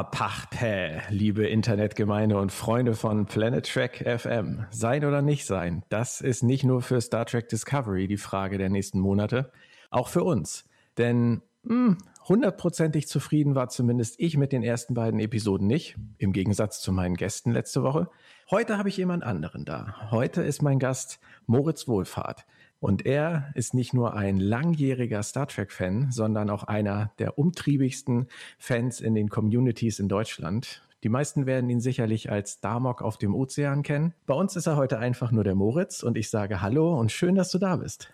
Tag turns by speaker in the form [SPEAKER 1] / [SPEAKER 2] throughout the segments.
[SPEAKER 1] Aparte, liebe Internetgemeinde und Freunde von Planet Trek FM. Sein oder nicht sein, das ist nicht nur für Star Trek Discovery die Frage der nächsten Monate, auch für uns. Denn hm, hundertprozentig zufrieden war zumindest ich mit den ersten beiden Episoden nicht, im Gegensatz zu meinen Gästen letzte Woche. Heute habe ich jemand anderen da. Heute ist mein Gast Moritz Wohlfahrt. Und er ist nicht nur ein langjähriger Star Trek-Fan, sondern auch einer der umtriebigsten Fans in den Communities in Deutschland. Die meisten werden ihn sicherlich als Damok auf dem Ozean kennen. Bei uns ist er heute einfach nur der Moritz und ich sage Hallo und schön, dass du da bist.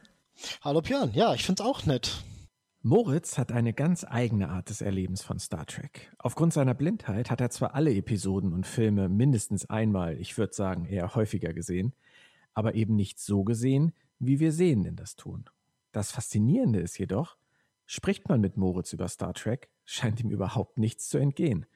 [SPEAKER 2] Hallo Björn, ja, ich finde es auch nett.
[SPEAKER 1] Moritz hat eine ganz eigene Art des Erlebens von Star Trek. Aufgrund seiner Blindheit hat er zwar alle Episoden und Filme mindestens einmal, ich würde sagen eher häufiger gesehen, aber eben nicht so gesehen, wie wir Sehenden das tun. Das Faszinierende ist jedoch, spricht man mit Moritz über Star Trek, scheint ihm überhaupt nichts zu entgehen.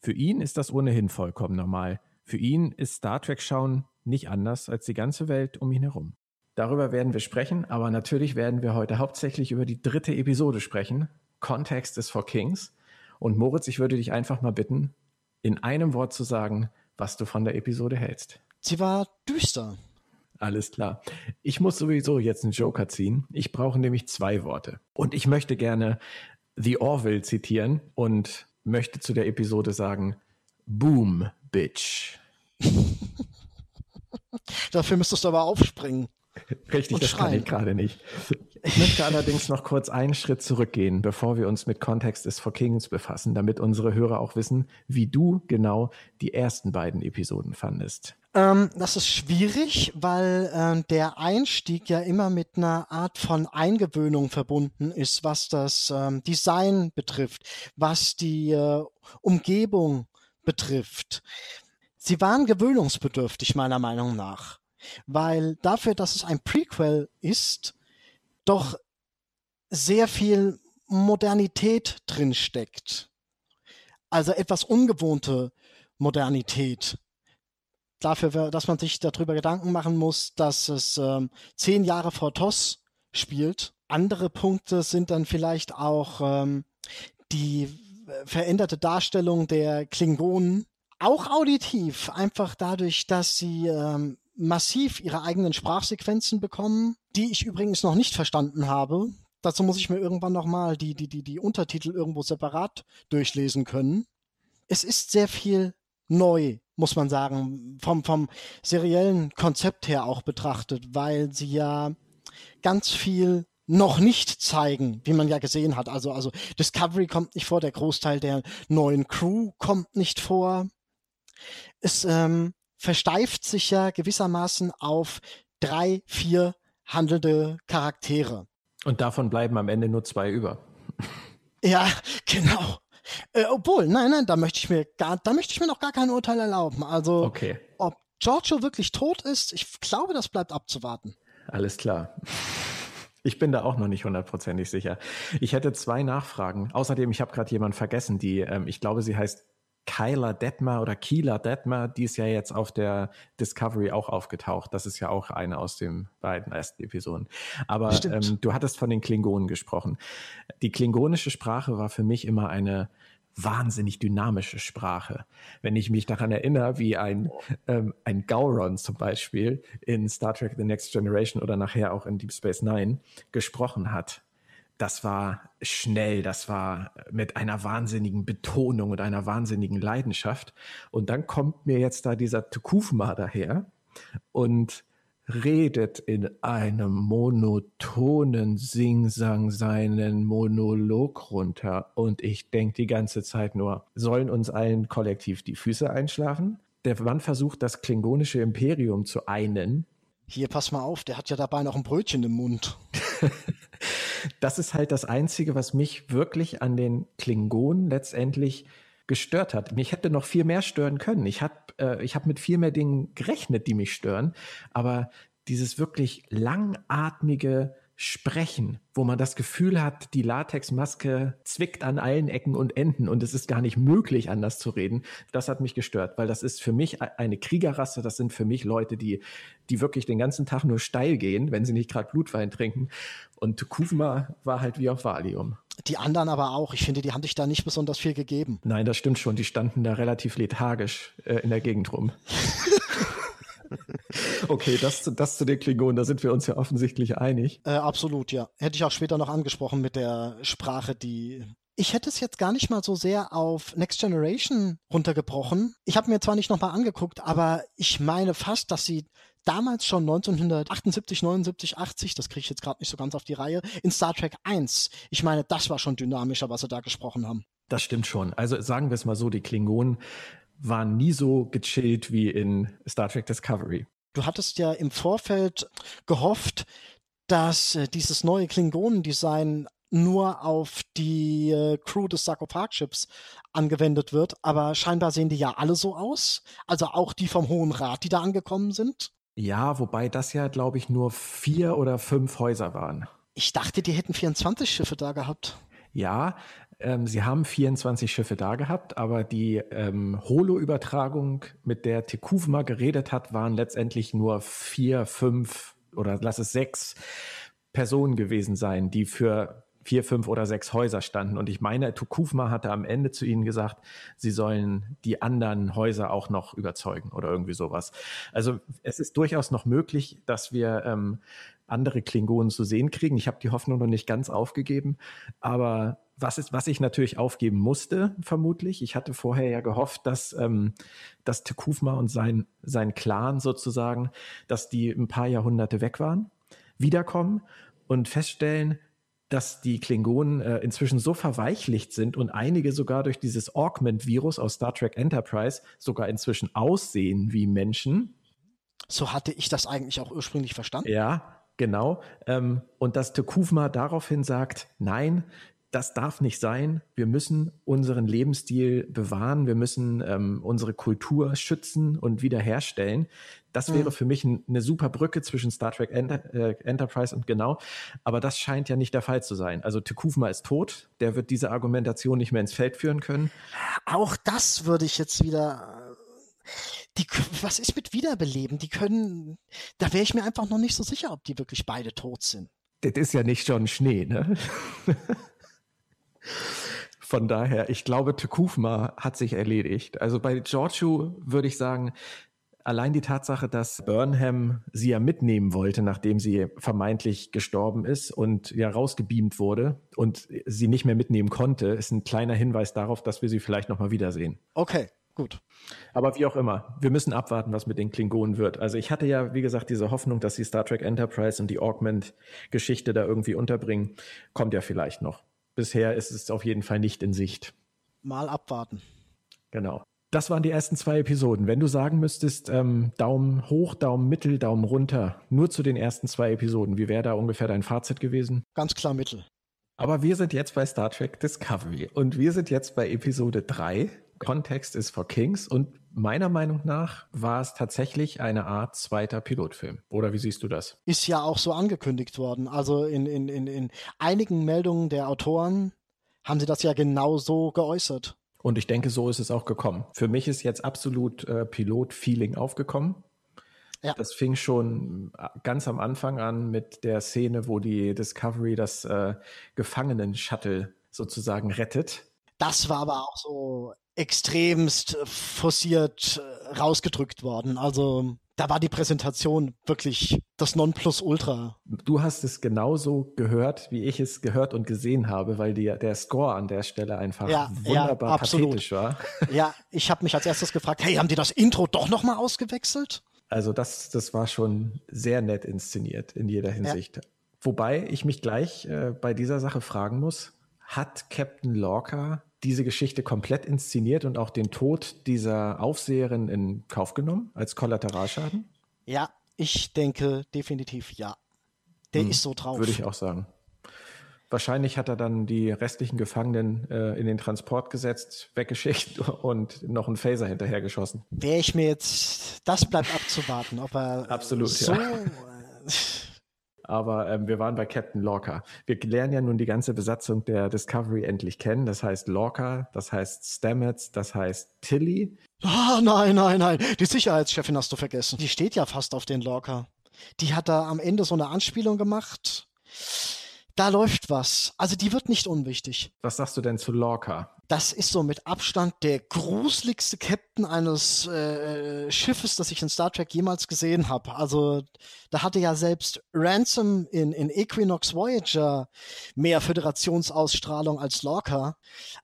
[SPEAKER 1] Für ihn ist das ohnehin vollkommen normal. Für ihn ist Star Trek schauen nicht anders als die ganze Welt um ihn herum. Darüber werden wir sprechen, aber natürlich werden wir heute hauptsächlich über die dritte Episode sprechen. Kontext ist for Kings. Und Moritz, ich würde dich einfach mal bitten, in einem Wort zu sagen, was du von der Episode hältst.
[SPEAKER 2] Sie war düster.
[SPEAKER 1] Alles klar. Ich muss sowieso jetzt einen Joker ziehen. Ich brauche nämlich zwei Worte. Und ich möchte gerne The Orville zitieren und möchte zu der Episode sagen, Boom, Bitch.
[SPEAKER 2] Dafür müsstest du aber aufspringen.
[SPEAKER 1] Richtig, das schreien. kann ich gerade nicht. Ich möchte allerdings noch kurz einen Schritt zurückgehen, bevor wir uns mit Context is for Kings befassen, damit unsere Hörer auch wissen, wie du genau die ersten beiden Episoden fandest.
[SPEAKER 2] Ähm, das ist schwierig, weil äh, der Einstieg ja immer mit einer Art von Eingewöhnung verbunden ist, was das ähm, Design betrifft, was die äh, Umgebung betrifft. Sie waren gewöhnungsbedürftig, meiner Meinung nach, weil dafür, dass es ein Prequel ist, doch sehr viel Modernität drinsteckt. Also etwas ungewohnte Modernität dafür, dass man sich darüber Gedanken machen muss, dass es ähm, zehn Jahre vor TOS spielt. Andere Punkte sind dann vielleicht auch ähm, die veränderte Darstellung der Klingonen, auch auditiv, einfach dadurch, dass sie ähm, massiv ihre eigenen Sprachsequenzen bekommen, die ich übrigens noch nicht verstanden habe. Dazu muss ich mir irgendwann nochmal die, die, die, die Untertitel irgendwo separat durchlesen können. Es ist sehr viel neu muss man sagen, vom, vom seriellen Konzept her auch betrachtet, weil sie ja ganz viel noch nicht zeigen, wie man ja gesehen hat. Also, also Discovery kommt nicht vor, der Großteil der neuen Crew kommt nicht vor. Es ähm, versteift sich ja gewissermaßen auf drei, vier handelnde Charaktere.
[SPEAKER 1] Und davon bleiben am Ende nur zwei über.
[SPEAKER 2] Ja, genau. Äh, obwohl, nein, nein, da möchte ich mir gar, da möchte ich mir noch gar kein Urteil erlauben. Also,
[SPEAKER 1] okay.
[SPEAKER 2] ob Giorgio wirklich tot ist, ich glaube, das bleibt abzuwarten.
[SPEAKER 1] Alles klar. Ich bin da auch noch nicht hundertprozentig sicher. Ich hätte zwei Nachfragen. Außerdem, ich habe gerade jemanden vergessen, die, ähm, ich glaube, sie heißt Kyla Detmer oder Kila Detmer, die ist ja jetzt auf der Discovery auch aufgetaucht. Das ist ja auch eine aus den beiden ersten Episoden. Aber ähm, du hattest von den Klingonen gesprochen. Die klingonische Sprache war für mich immer eine wahnsinnig dynamische Sprache. Wenn ich mich daran erinnere, wie ein, ähm, ein Gauron zum Beispiel in Star Trek The Next Generation oder nachher auch in Deep Space Nine gesprochen hat das war schnell, das war mit einer wahnsinnigen Betonung und einer wahnsinnigen Leidenschaft. Und dann kommt mir jetzt da dieser Tukufma daher und redet in einem monotonen Singsang seinen Monolog runter. Und ich denke die ganze Zeit nur, sollen uns allen kollektiv die Füße einschlafen? Der Mann versucht, das klingonische Imperium zu einen.
[SPEAKER 2] Hier, pass mal auf, der hat ja dabei noch ein Brötchen im Mund.
[SPEAKER 1] das ist halt das Einzige, was mich wirklich an den Klingonen letztendlich gestört hat. Mich hätte noch viel mehr stören können. Ich habe äh, ich hab mit viel mehr Dingen gerechnet, die mich stören. Aber dieses wirklich langatmige Sprechen, wo man das Gefühl hat, die Latexmaske zwickt an allen Ecken und Enden und es ist gar nicht möglich, anders zu reden. Das hat mich gestört, weil das ist für mich e-, eine Kriegerrasse. Das sind für mich Leute, die, die wirklich den ganzen Tag nur steil gehen, wenn sie nicht gerade Blutwein trinken. Und Kuvma war halt wie auf Valium.
[SPEAKER 2] Die anderen aber auch. Ich finde, die haben sich da nicht besonders viel gegeben.
[SPEAKER 1] Nein, das stimmt schon. Die standen da relativ lethargisch äh, in der Gegend rum. okay, das, das zu den Klingonen, da sind wir uns ja offensichtlich einig.
[SPEAKER 2] Äh, absolut, ja. Hätte ich auch später noch angesprochen mit der Sprache, die ich hätte es jetzt gar nicht mal so sehr auf Next Generation runtergebrochen. Ich habe mir zwar nicht nochmal angeguckt, aber ich meine fast, dass sie damals schon 1978, 79, 80, das kriege ich jetzt gerade nicht so ganz auf die Reihe, in Star Trek 1. Ich meine, das war schon dynamischer, was sie da gesprochen haben.
[SPEAKER 1] Das stimmt schon. Also sagen wir es mal so, die Klingonen waren nie so gechillt wie in Star Trek Discovery.
[SPEAKER 2] Du hattest ja im Vorfeld gehofft, dass äh, dieses neue Klingonendesign nur auf die äh, Crew des Sarkophagschiffs angewendet wird, aber scheinbar sehen die ja alle so aus, also auch die vom Hohen Rat, die da angekommen sind.
[SPEAKER 1] Ja, wobei das ja, glaube ich, nur vier oder fünf Häuser waren.
[SPEAKER 2] Ich dachte, die hätten 24 Schiffe da gehabt.
[SPEAKER 1] Ja, ähm, sie haben 24 Schiffe da gehabt, aber die ähm, Holo-Übertragung, mit der Tekuvma geredet hat, waren letztendlich nur vier, fünf oder lass es sechs Personen gewesen sein, die für vier, fünf oder sechs Häuser standen. Und ich meine, Tukufma hatte am Ende zu ihnen gesagt, sie sollen die anderen Häuser auch noch überzeugen oder irgendwie sowas. Also es ist durchaus noch möglich, dass wir ähm, andere Klingonen zu sehen kriegen. Ich habe die Hoffnung noch nicht ganz aufgegeben, aber was ist, was ich natürlich aufgeben musste, vermutlich. Ich hatte vorher ja gehofft, dass, ähm, dass Tekufma und sein, sein Clan sozusagen, dass die ein paar Jahrhunderte weg waren, wiederkommen und feststellen, dass die Klingonen äh, inzwischen so verweichlicht sind und einige sogar durch dieses Augment-Virus aus Star Trek Enterprise sogar inzwischen aussehen wie Menschen.
[SPEAKER 2] So hatte ich das eigentlich auch ursprünglich verstanden.
[SPEAKER 1] Ja, genau. Ähm, und dass Tekuvma daraufhin sagt, nein, das darf nicht sein. Wir müssen unseren Lebensstil bewahren. Wir müssen ähm, unsere Kultur schützen und wiederherstellen. Das wäre mhm. für mich ein, eine super Brücke zwischen Star Trek Enter, äh, Enterprise und genau. Aber das scheint ja nicht der Fall zu sein. Also Tekufma ist tot. Der wird diese Argumentation nicht mehr ins Feld führen können.
[SPEAKER 2] Auch das würde ich jetzt wieder die, was ist mit Wiederbeleben? Die können, da wäre ich mir einfach noch nicht so sicher, ob die wirklich beide tot sind.
[SPEAKER 1] Das ist ja nicht schon Schnee, ne? Von daher, ich glaube, Tekufma hat sich erledigt. Also bei Giorgio würde ich sagen, allein die Tatsache, dass Burnham sie ja mitnehmen wollte, nachdem sie vermeintlich gestorben ist und ja rausgebeamt wurde und sie nicht mehr mitnehmen konnte, ist ein kleiner Hinweis darauf, dass wir sie vielleicht nochmal wiedersehen.
[SPEAKER 2] Okay, gut.
[SPEAKER 1] Aber wie auch immer, wir müssen abwarten, was mit den Klingonen wird. Also ich hatte ja, wie gesagt, diese Hoffnung, dass sie Star Trek Enterprise und die Augment-Geschichte da irgendwie unterbringen. Kommt ja vielleicht noch bisher ist es auf jeden Fall nicht in Sicht.
[SPEAKER 2] Mal abwarten.
[SPEAKER 1] Genau. Das waren die ersten zwei Episoden. Wenn du sagen müsstest, ähm, Daumen hoch, Daumen mittel, Daumen runter, nur zu den ersten zwei Episoden, wie wäre da ungefähr dein Fazit gewesen?
[SPEAKER 2] Ganz klar mittel.
[SPEAKER 1] Aber wir sind jetzt bei Star Trek Discovery und wir sind jetzt bei Episode 3. Kontext ist for Kings und meiner Meinung nach war es tatsächlich eine Art zweiter Pilotfilm. Oder wie siehst du das?
[SPEAKER 2] Ist ja auch so angekündigt worden. Also in, in, in, in einigen Meldungen der Autoren haben sie das ja genau so geäußert.
[SPEAKER 1] Und ich denke, so ist es auch gekommen. Für mich ist jetzt absolut äh, Pilot-Feeling aufgekommen. Ja. Das fing schon äh, ganz am Anfang an mit der Szene, wo die Discovery das äh, Gefangenen-Shuttle sozusagen rettet.
[SPEAKER 2] Das war aber auch so extremst forciert äh, rausgedrückt worden. Also da war die Präsentation wirklich das Nonplusultra.
[SPEAKER 1] Du hast es genauso gehört, wie ich es gehört und gesehen habe, weil die, der Score an der Stelle einfach ja, wunderbar ja, pathetisch war.
[SPEAKER 2] Ja, ich habe mich als erstes gefragt, hey, haben die das Intro doch nochmal ausgewechselt?
[SPEAKER 1] Also das, das war schon sehr nett inszeniert in jeder Hinsicht. Ja. Wobei ich mich gleich äh, bei dieser Sache fragen muss, hat Captain Lorca diese Geschichte komplett inszeniert und auch den Tod dieser Aufseherin in Kauf genommen als Kollateralschaden?
[SPEAKER 2] Ja, ich denke definitiv ja. Der hm, ist so drauf.
[SPEAKER 1] Würde ich auch sagen. Wahrscheinlich hat er dann die restlichen Gefangenen äh, in den Transport gesetzt, weggeschickt und noch einen Phaser hinterhergeschossen.
[SPEAKER 2] Wäre ich mir jetzt, das bleibt abzuwarten, ob er
[SPEAKER 1] Absolut,
[SPEAKER 2] so ja.
[SPEAKER 1] Aber ähm, wir waren bei Captain Lorca. Wir lernen ja nun die ganze Besatzung der Discovery endlich kennen. Das heißt Lorca, das heißt Stamets, das heißt Tilly.
[SPEAKER 2] Ah, oh, nein, nein, nein. Die Sicherheitschefin hast du vergessen. Die steht ja fast auf den Lorca. Die hat da am Ende so eine Anspielung gemacht. Da läuft was. Also die wird nicht unwichtig.
[SPEAKER 1] Was sagst du denn zu Lorca?
[SPEAKER 2] Das ist so mit Abstand der gruseligste Captain eines äh, Schiffes, das ich in Star Trek jemals gesehen habe. Also da hatte ja selbst Ransom in, in Equinox Voyager mehr Föderationsausstrahlung als Lorca.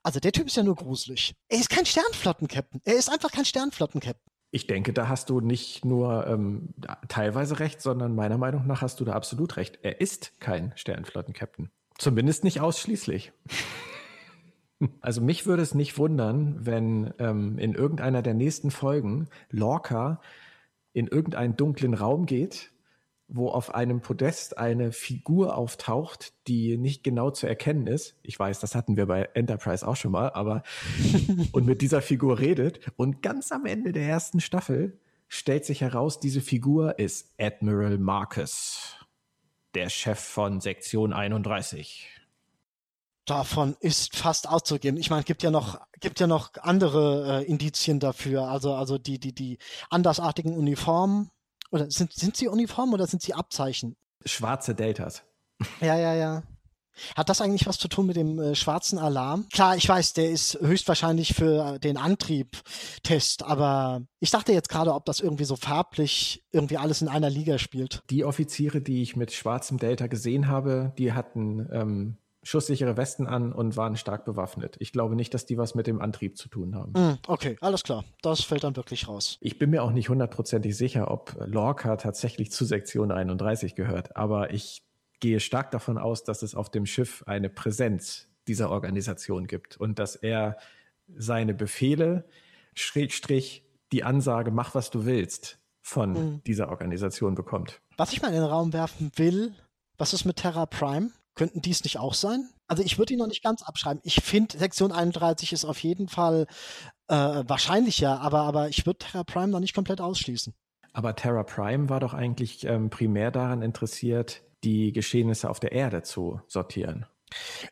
[SPEAKER 2] Also der Typ ist ja nur gruselig. Er ist kein Sternflotten-Captain. Er ist einfach kein Sternflotten-Captain.
[SPEAKER 1] Ich denke, da hast du nicht nur ähm, teilweise recht, sondern meiner Meinung nach hast du da absolut recht. Er ist kein Sternflotten-Captain. Zumindest nicht ausschließlich. Also mich würde es nicht wundern, wenn ähm, in irgendeiner der nächsten Folgen Lorca in irgendeinen dunklen Raum geht, wo auf einem Podest eine Figur auftaucht, die nicht genau zu erkennen ist. Ich weiß, das hatten wir bei Enterprise auch schon mal, aber und mit dieser Figur redet. Und ganz am Ende der ersten Staffel stellt sich heraus, diese Figur ist Admiral Marcus, der Chef von Sektion 31
[SPEAKER 2] davon ist fast auszugehen. Ich meine, gibt ja noch gibt ja noch andere äh, Indizien dafür. Also also die die die andersartigen Uniformen oder sind sind sie Uniformen oder sind sie Abzeichen?
[SPEAKER 1] Schwarze Deltas.
[SPEAKER 2] Ja ja ja. Hat das eigentlich was zu tun mit dem äh, schwarzen Alarm? Klar, ich weiß, der ist höchstwahrscheinlich für den Antrieb-Test, aber ich dachte jetzt gerade, ob das irgendwie so farblich irgendwie alles in einer Liga spielt.
[SPEAKER 1] Die Offiziere, die ich mit schwarzem Delta gesehen habe, die hatten ähm, schusssichere Westen an und waren stark bewaffnet. Ich glaube nicht, dass die was mit dem Antrieb zu tun haben.
[SPEAKER 2] Mm, okay, alles klar. Das fällt dann wirklich raus.
[SPEAKER 1] Ich bin mir auch nicht hundertprozentig sicher, ob Lorca tatsächlich zu Sektion 31 gehört, aber ich gehe stark davon aus, dass es auf dem Schiff eine Präsenz dieser Organisation gibt und dass er seine Befehle, Schrägstrich, die Ansage, mach was du willst, von mm. dieser Organisation bekommt.
[SPEAKER 2] Was ich mal in den Raum werfen will, was ist mit Terra Prime? Könnten dies nicht auch sein? Also ich würde ihn noch nicht ganz abschreiben. Ich finde, Sektion 31 ist auf jeden Fall äh, wahrscheinlicher, aber, aber ich würde Terra Prime noch nicht komplett ausschließen.
[SPEAKER 1] Aber Terra Prime war doch eigentlich ähm, primär daran interessiert, die Geschehnisse auf der Erde zu sortieren.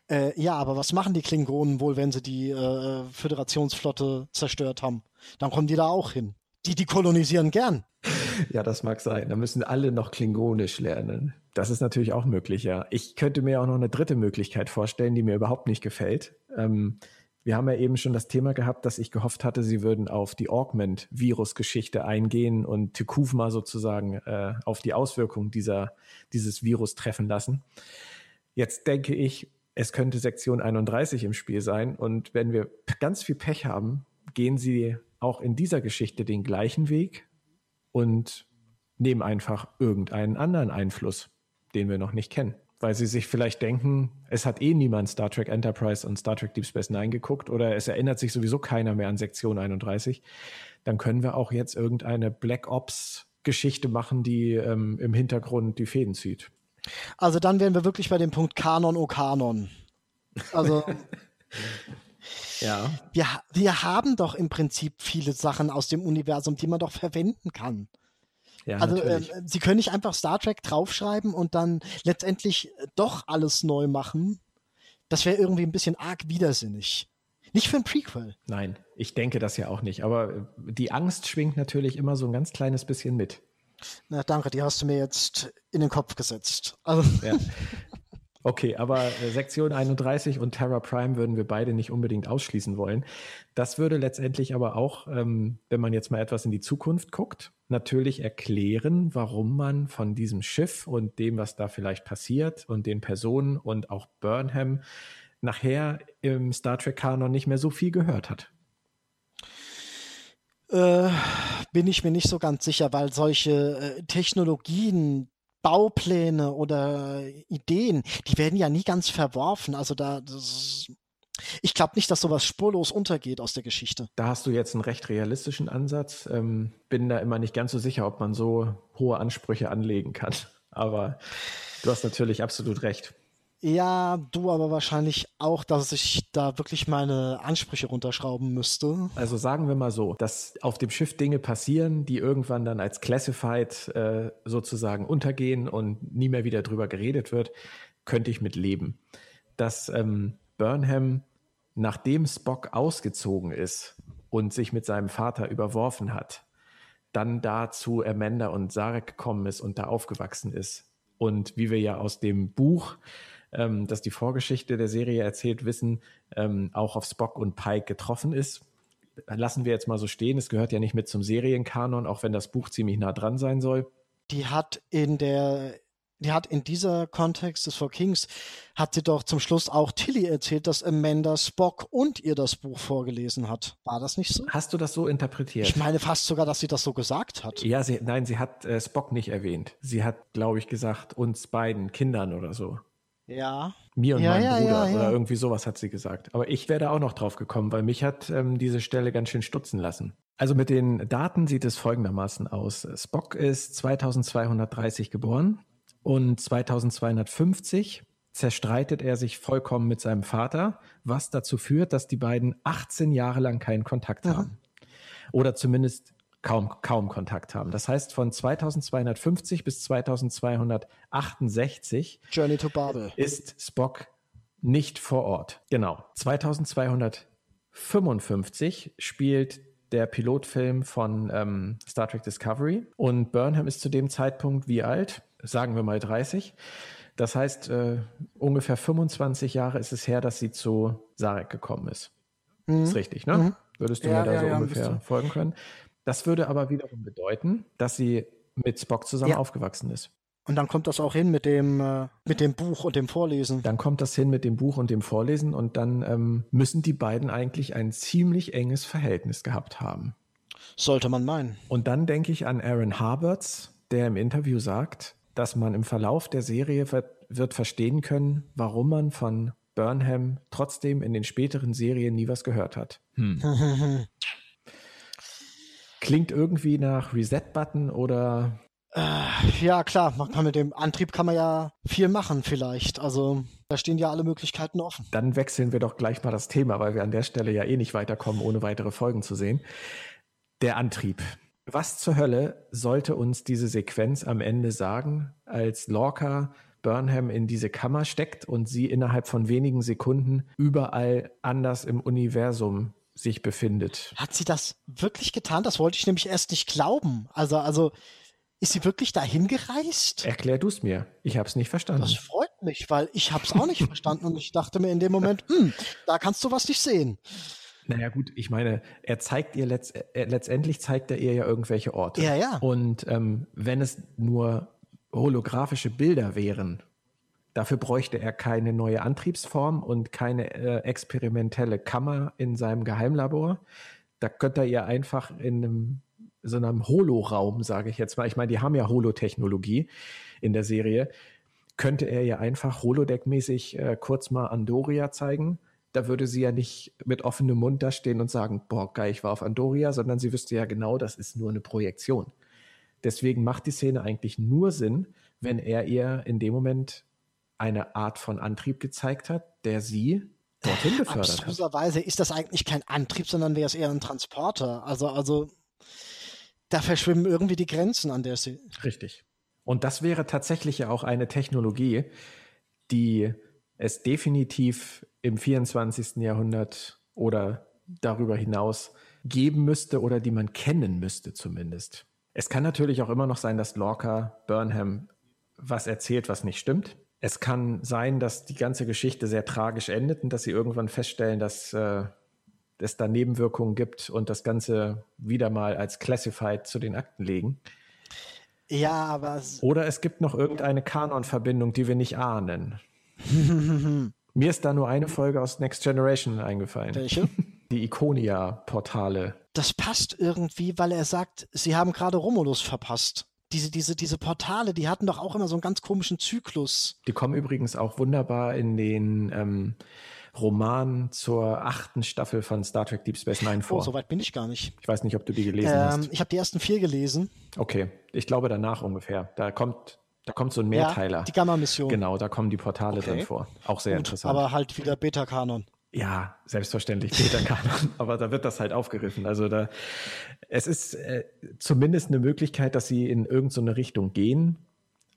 [SPEAKER 2] Äh, ja, aber was machen die Klingonen wohl, wenn sie die äh, Föderationsflotte zerstört haben? Dann kommen die da auch hin. Die, die kolonisieren gern.
[SPEAKER 1] Ja, das mag sein. Da müssen alle noch Klingonisch lernen. Das ist natürlich auch möglich, ja. Ich könnte mir auch noch eine dritte Möglichkeit vorstellen, die mir überhaupt nicht gefällt. Ähm, wir haben ja eben schon das Thema gehabt, dass ich gehofft hatte, sie würden auf die Augment-Virus-Geschichte eingehen und Tekuvma sozusagen äh, auf die Auswirkungen dieser, dieses Virus treffen lassen. Jetzt denke ich, es könnte Sektion 31 im Spiel sein und wenn wir ganz viel Pech haben, gehen sie auch in dieser Geschichte den gleichen Weg und nehmen einfach irgendeinen anderen Einfluss, den wir noch nicht kennen. Weil sie sich vielleicht denken, es hat eh niemand Star Trek Enterprise und Star Trek Deep Space Nine geguckt oder es erinnert sich sowieso keiner mehr an Sektion 31. Dann können wir auch jetzt irgendeine Black Ops Geschichte machen, die ähm, im Hintergrund die Fäden zieht.
[SPEAKER 2] Also dann wären wir wirklich bei dem Punkt Kanon o Kanon. Also
[SPEAKER 1] Ja.
[SPEAKER 2] Wir, wir haben doch im Prinzip viele Sachen aus dem Universum, die man doch verwenden kann. Ja, also äh, sie können nicht einfach Star Trek draufschreiben und dann letztendlich doch alles neu machen. Das wäre irgendwie ein bisschen arg widersinnig. Nicht für ein Prequel.
[SPEAKER 1] Nein, ich denke das ja auch nicht. Aber äh, die Angst schwingt natürlich immer so ein ganz kleines bisschen mit.
[SPEAKER 2] Na, danke, die hast du mir jetzt in den Kopf gesetzt. Also.
[SPEAKER 1] Ja. Okay, aber äh, Sektion 31 und Terra Prime würden wir beide nicht unbedingt ausschließen wollen. Das würde letztendlich aber auch, ähm, wenn man jetzt mal etwas in die Zukunft guckt, natürlich erklären, warum man von diesem Schiff und dem, was da vielleicht passiert und den Personen und auch Burnham nachher im Star Trek-Kanon nicht mehr so viel gehört hat.
[SPEAKER 2] Äh, bin ich mir nicht so ganz sicher, weil solche äh, Technologien, Baupläne oder Ideen, die werden ja nie ganz verworfen. Also da, das, ich glaube nicht, dass sowas spurlos untergeht aus der Geschichte.
[SPEAKER 1] Da hast du jetzt einen recht realistischen Ansatz. Ähm, bin da immer nicht ganz so sicher, ob man so hohe Ansprüche anlegen kann. Aber du hast natürlich absolut recht.
[SPEAKER 2] Ja, du aber wahrscheinlich auch, dass ich da wirklich meine Ansprüche runterschrauben müsste.
[SPEAKER 1] Also sagen wir mal so, dass auf dem Schiff Dinge passieren, die irgendwann dann als Classified äh, sozusagen untergehen und nie mehr wieder drüber geredet wird, könnte ich mit leben. Dass ähm, Burnham, nachdem Spock ausgezogen ist und sich mit seinem Vater überworfen hat, dann da zu Amanda und Sarek gekommen ist und da aufgewachsen ist. Und wie wir ja aus dem Buch ähm, dass die Vorgeschichte der Serie erzählt wissen, ähm, auch auf Spock und Pike getroffen ist. Lassen wir jetzt mal so stehen. Es gehört ja nicht mit zum Serienkanon, auch wenn das Buch ziemlich nah dran sein soll.
[SPEAKER 2] Die hat in der die hat in dieser Kontext des Four Kings, hat sie doch zum Schluss auch Tilly erzählt, dass Amanda Spock und ihr das Buch vorgelesen hat. War das nicht so?
[SPEAKER 1] Hast du das so interpretiert?
[SPEAKER 2] Ich meine fast sogar, dass sie das so gesagt hat.
[SPEAKER 1] Ja, sie, nein, sie hat äh, Spock nicht erwähnt. Sie hat, glaube ich, gesagt, uns beiden Kindern oder so.
[SPEAKER 2] Ja.
[SPEAKER 1] Mir und
[SPEAKER 2] ja,
[SPEAKER 1] meinem
[SPEAKER 2] ja,
[SPEAKER 1] Bruder
[SPEAKER 2] ja,
[SPEAKER 1] oder irgendwie sowas hat sie gesagt. Aber ich wäre da auch noch drauf gekommen, weil mich hat ähm, diese Stelle ganz schön stutzen lassen. Also mit den Daten sieht es folgendermaßen aus. Spock ist 2230 geboren und 2250 zerstreitet er sich vollkommen mit seinem Vater, was dazu führt, dass die beiden 18 Jahre lang keinen Kontakt haben. Oder zumindest kaum, kaum Kontakt haben. Das heißt, von 2250 bis 2268
[SPEAKER 2] Journey to Babel.
[SPEAKER 1] ist Spock nicht vor Ort. Genau. 2255 spielt der Pilotfilm von ähm, Star Trek Discovery und Burnham ist zu dem Zeitpunkt wie alt? Sagen wir mal 30. Das heißt, äh, ungefähr 25 Jahre ist es her, dass sie zu Sarek gekommen ist. Ist richtig, ne? Würdest du
[SPEAKER 2] Mhm. Ja,
[SPEAKER 1] mir da
[SPEAKER 2] ja,
[SPEAKER 1] so
[SPEAKER 2] ja,
[SPEAKER 1] ungefähr folgen können? Das würde aber wiederum bedeuten, dass sie mit Spock zusammen
[SPEAKER 2] Ja.
[SPEAKER 1] aufgewachsen ist.
[SPEAKER 2] Und dann kommt das auch hin mit dem, äh, mit dem Buch und dem Vorlesen.
[SPEAKER 1] Dann kommt das hin mit dem Buch und dem Vorlesen und dann ähm, müssen die beiden eigentlich ein ziemlich enges Verhältnis gehabt haben.
[SPEAKER 2] Sollte man meinen.
[SPEAKER 1] Und dann denke ich an Aaron Harberts, der im Interview sagt, dass man im Verlauf der Serie wird, wird verstehen können, warum man von Burnham trotzdem in den späteren Serien nie was gehört hat. Hm. Klingt irgendwie nach Reset-Button oder
[SPEAKER 2] Ja, klar, man kann mit dem Antrieb kann man ja viel machen vielleicht. Also da stehen ja alle Möglichkeiten offen.
[SPEAKER 1] dann wechseln wir doch gleich mal das Thema, weil wir an der Stelle ja eh nicht weiterkommen, ohne weitere Folgen zu sehen. Der Antrieb. Was zur Hölle sollte uns diese Sequenz am Ende sagen, als Lorca Burnham in diese Kammer steckt und sie innerhalb von wenigen Sekunden überall anders im Universum sich befindet?
[SPEAKER 2] Hat sie das wirklich getan? Das wollte ich nämlich erst nicht glauben. Also, also ist sie wirklich dahin gereist?
[SPEAKER 1] Erklär du es mir. Ich habe es nicht verstanden.
[SPEAKER 2] Das freut mich, weil ich habe es auch nicht verstanden und ich dachte mir in dem Moment, hm, da kannst du was nicht sehen.
[SPEAKER 1] Naja gut, ich meine, er zeigt ihr letzt, äh, letztendlich zeigt er ihr ja irgendwelche Orte.
[SPEAKER 2] Ja, ja.
[SPEAKER 1] Und ähm, wenn es nur holographische Bilder wären, dafür bräuchte er keine neue Antriebsform und keine äh, experimentelle Kammer in seinem Geheimlabor. Da könnte er ihr einfach in einem so einem Holoraum, sage ich jetzt mal. Ich meine, die haben ja Holotechnologie in der Serie. Könnte er ihr einfach Holodeck-mäßig äh, kurz mal Andoria zeigen? Da würde sie ja nicht mit offenem Mund da stehen und sagen, boah, geil, ich war auf Andoria, sondern sie wüsste ja genau, das ist nur eine Projektion. Deswegen macht die Szene eigentlich nur Sinn, wenn er ihr in dem Moment eine Art von Antrieb gezeigt hat, der sie dorthin befördert hat.
[SPEAKER 2] Abstruserweise ist das eigentlich kein Antrieb, sondern wäre es eher ein Transporter. Also, also da verschwimmen irgendwie die Grenzen an der See.
[SPEAKER 1] Richtig. Und das wäre tatsächlich ja auch eine Technologie, die es definitiv im 24. Jahrhundert oder darüber hinaus geben müsste oder die man kennen müsste zumindest. Es kann natürlich auch immer noch sein, dass Lorca Burnham was erzählt, was nicht stimmt. Es kann sein, dass die ganze Geschichte sehr tragisch endet und dass sie irgendwann feststellen, dass äh, es da Nebenwirkungen gibt und das Ganze wieder mal als Classified zu den Akten legen.
[SPEAKER 2] Ja, aber s-
[SPEAKER 1] Oder es gibt noch irgendeine Kanon-Verbindung, die wir nicht ahnen. Mir ist da nur eine Folge aus Next Generation eingefallen.
[SPEAKER 2] welche?
[SPEAKER 1] Die Iconia-Portale.
[SPEAKER 2] Das passt irgendwie, weil er sagt, sie haben gerade Romulus verpasst. Diese, diese, diese Portale, die hatten doch auch immer so einen ganz komischen Zyklus.
[SPEAKER 1] Die kommen übrigens auch wunderbar in den ähm, Roman zur achten Staffel von Star Trek Deep Space Nine
[SPEAKER 2] Oh,
[SPEAKER 1] vor.
[SPEAKER 2] so weit bin ich gar nicht.
[SPEAKER 1] Ich weiß nicht, ob du die gelesen
[SPEAKER 2] Ähm,
[SPEAKER 1] hast.
[SPEAKER 2] ich habe die ersten vier gelesen.
[SPEAKER 1] Okay, ich glaube danach ungefähr. Da kommt, da kommt so ein Mehrteiler.
[SPEAKER 2] Ja, die Gamma-Mission.
[SPEAKER 1] genau, da kommen die Portale
[SPEAKER 2] Okay.
[SPEAKER 1] drin vor. Auch sehr
[SPEAKER 2] Gut,
[SPEAKER 1] interessant.
[SPEAKER 2] aber halt wieder Beta-Kanon.
[SPEAKER 1] Ja, selbstverständlich, Peter Kanon. Aber da wird das halt aufgerissen. Also da, es ist äh, zumindest eine Möglichkeit, dass sie in irgendeine Richtung gehen.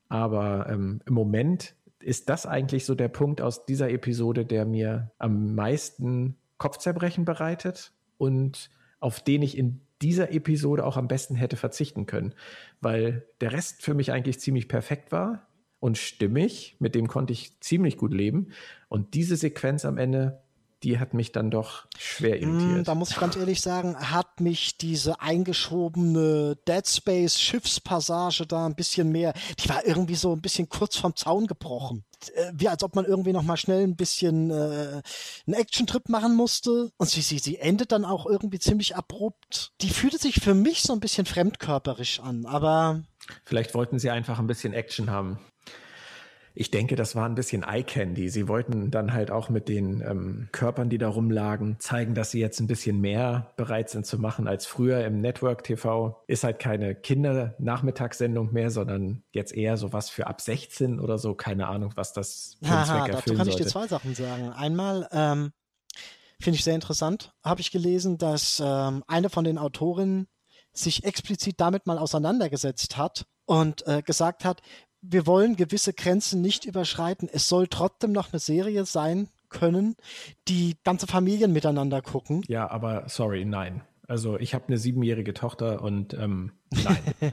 [SPEAKER 1] Aber ähm, im Moment ist das eigentlich so der Punkt aus dieser Episode, der mir am meisten Kopfzerbrechen bereitet und auf den ich in dieser Episode auch am besten hätte verzichten können, weil der Rest für mich eigentlich ziemlich perfekt war und stimmig, mit dem konnte ich ziemlich gut leben. Und diese Sequenz am Ende, die hat mich dann doch schwer mm, irritiert.
[SPEAKER 2] Da muss ich ganz ehrlich sagen, hat mich diese eingeschobene Dead Space Schiffspassage da ein bisschen mehr, die war irgendwie so ein bisschen kurz vom Zaun gebrochen. Äh, wie als ob man irgendwie noch mal schnell ein bisschen äh, einen Action-Trip machen musste. Und sie, sie, sie endet dann auch irgendwie ziemlich abrupt. Die fühlte sich für mich so ein bisschen fremdkörperisch an, aber.
[SPEAKER 1] Vielleicht wollten sie einfach ein bisschen Action haben ich denke, das war ein bisschen Eye Candy. Sie wollten dann halt auch mit den ähm, Körpern, die da rumlagen, zeigen, dass sie jetzt ein bisschen mehr bereit sind zu machen als früher im Network TV. Ist halt keine Kindernachmittagssendung mehr, sondern jetzt eher so was für ab 16 oder so. Keine Ahnung, was das
[SPEAKER 2] für einen Zweck erfüllen Dazu kann ich dir zwei Sachen sagen. Einmal, ähm, finde ich sehr interessant, habe ich gelesen, dass ähm, eine von den Autorinnen sich explizit damit mal auseinandergesetzt hat und äh, gesagt hat, wir wollen gewisse Grenzen nicht überschreiten. Es soll trotzdem noch eine Serie sein können, die ganze Familien miteinander gucken.
[SPEAKER 1] Ja, aber sorry, nein. Also ich habe eine siebenjährige Tochter und ähm, nein.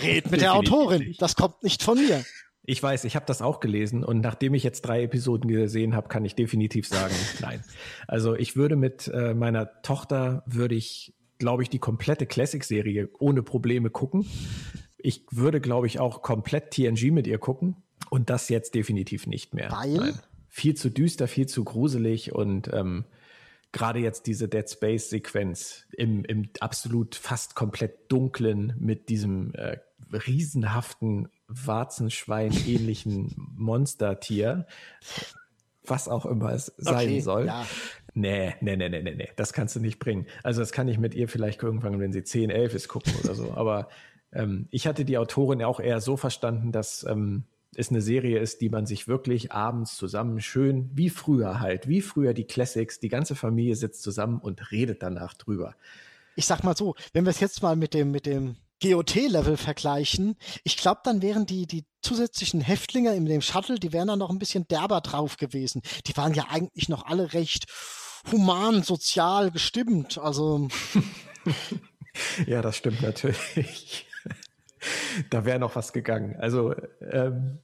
[SPEAKER 2] Red mit der Autorin. Das kommt nicht von mir.
[SPEAKER 1] Ich weiß, ich habe das auch gelesen und nachdem ich jetzt drei Episoden gesehen habe, kann ich definitiv sagen, nein. Also ich würde mit äh, meiner Tochter würde ich, glaube ich, die komplette Classic-Serie ohne Probleme gucken. Ich würde, glaube ich, auch komplett TNG mit ihr gucken und das jetzt definitiv nicht mehr.
[SPEAKER 2] Weil? Nein.
[SPEAKER 1] Viel zu düster, viel zu gruselig und ähm, gerade jetzt diese Dead Space-Sequenz im, im absolut fast komplett dunklen mit diesem äh, riesenhaften Warzenschwein-ähnlichen Monstertier, was auch immer es sein okay, soll. Ja. Nee, nee, nee, nee, nee, nee, das kannst du nicht bringen. Also das kann ich mit ihr vielleicht irgendwann, wenn sie 10, 11 ist, gucken oder so. Aber ähm, ich hatte die Autorin auch eher so verstanden, dass ähm, es eine Serie ist, die man sich wirklich abends zusammen schön, wie früher halt, wie früher die Classics, die ganze Familie sitzt zusammen und redet danach drüber.
[SPEAKER 2] Ich sag mal so, wenn wir es jetzt mal mit dem, mit dem GOT-Level vergleichen, ich glaube, dann wären die, die zusätzlichen Häftlinge in dem Shuttle, die wären dann noch ein bisschen derber drauf gewesen. Die waren ja eigentlich noch alle recht human, sozial gestimmt. Also.
[SPEAKER 1] ja, das stimmt natürlich da wäre noch was gegangen. Also ähm,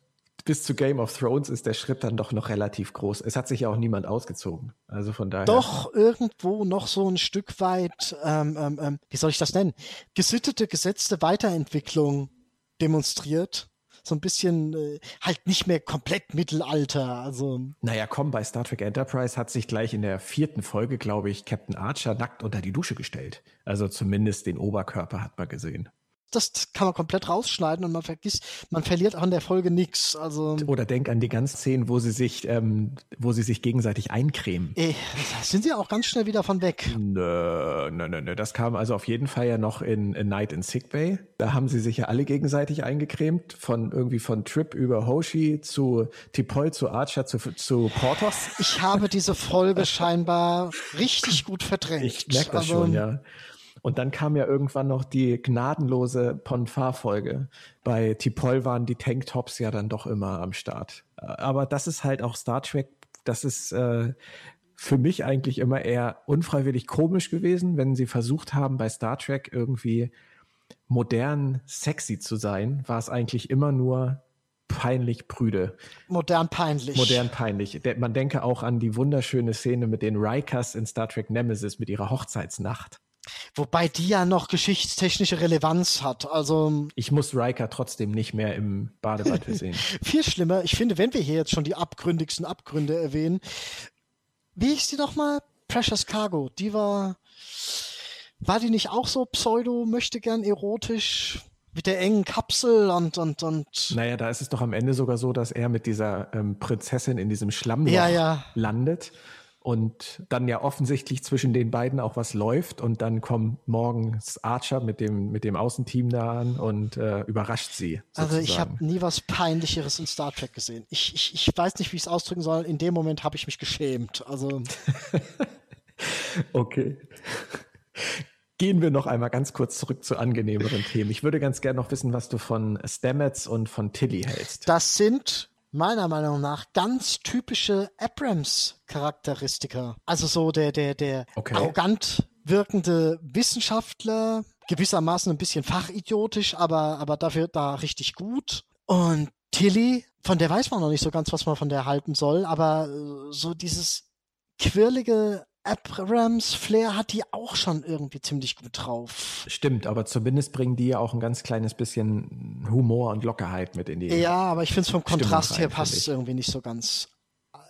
[SPEAKER 1] bis zu Game of Thrones ist der Schritt dann doch noch relativ groß. Es hat sich ja auch niemand ausgezogen. Also von daher.
[SPEAKER 2] Doch irgendwo noch so ein Stück weit, ähm, ähm, ähm wie soll ich das nennen? Gesittete, gesetzte Weiterentwicklung demonstriert. So ein bisschen äh, halt nicht mehr komplett Mittelalter. Also.
[SPEAKER 1] Naja, komm, bei Star Trek Enterprise hat sich gleich in der vierten Folge, glaube ich, Captain Archer nackt unter die Dusche gestellt. Also zumindest den Oberkörper hat man gesehen
[SPEAKER 2] das kann man komplett rausschneiden und man vergisst, man verliert auch in der Folge nichts. Also
[SPEAKER 1] oder denk an die ganzen Szenen, wo sie sich, ähm, wo sie sich gegenseitig eincremen.
[SPEAKER 2] Ey, da sind sie auch ganz schnell wieder von weg.
[SPEAKER 1] Nö, nö, nö, nö. Das kam also auf jeden Fall ja noch in, in Night in Sick Bay. Da haben sie sich ja alle gegenseitig eingecremt, von irgendwie von Trip über Hoshi zu Tipol zu Archer zu, zu Portos.
[SPEAKER 2] Ich habe diese Folge scheinbar richtig gut verdrängt.
[SPEAKER 1] Ich merke das also, schon, ja. Und dann kam ja irgendwann noch die gnadenlose Ponfar-Folge. Bei Tipol waren die Tanktops ja dann doch immer am Start. Aber das ist halt auch Star Trek, das ist äh, für mich eigentlich immer eher unfreiwillig komisch gewesen, wenn sie versucht haben, bei Star Trek irgendwie modern sexy zu sein, war es eigentlich immer nur peinlich prüde.
[SPEAKER 2] Modern peinlich.
[SPEAKER 1] Modern peinlich. Man denke auch an die wunderschöne Szene mit den Rikers in Star Trek Nemesis mit ihrer Hochzeitsnacht.
[SPEAKER 2] Wobei die ja noch geschichtstechnische Relevanz hat. Also
[SPEAKER 1] ich muss Riker trotzdem nicht mehr im Bademantel sehen.
[SPEAKER 2] Viel schlimmer. Ich finde, wenn wir hier jetzt schon die abgründigsten Abgründe erwähnen, wie hieß die nochmal? Precious Cargo. Die war, war die nicht auch so pseudo, möchte gern erotisch? mit der engen Kapsel und, und, und.
[SPEAKER 1] Naja, da ist es doch am Ende sogar so, dass er mit dieser ähm, Prinzessin in diesem Schlammloch ja, ja. landet und dann ja offensichtlich zwischen den beiden auch was läuft und dann kommt morgens Archer mit dem, mit dem Außenteam da an und äh, überrascht sie.
[SPEAKER 2] Sozusagen. Also ich habe nie was Peinlicheres in Star Trek gesehen. Ich, ich, ich weiß nicht, wie ich es ausdrücken soll. In dem Moment habe ich mich geschämt. Also.
[SPEAKER 1] okay. Gehen wir noch einmal ganz kurz zurück zu angenehmeren Themen. Ich würde ganz gerne noch wissen, was du von Stamets und von Tilly hältst.
[SPEAKER 2] Das sind meiner Meinung nach ganz typische Abrams-Charakteristika. Also so der, der, der okay. arrogant wirkende Wissenschaftler, gewissermaßen ein bisschen fachidiotisch, aber, aber dafür da richtig gut. Und Tilly, von der weiß man noch nicht so ganz, was man von der halten soll, aber äh, so dieses quirlige Abrams Flair hat die auch schon irgendwie ziemlich gut drauf.
[SPEAKER 1] Stimmt, aber zumindest bringen die ja auch ein ganz kleines bisschen Humor und Lockerheit mit in die.
[SPEAKER 2] Ja, aber ich finde es vom Kontrast rein, her passt es irgendwie nicht so ganz.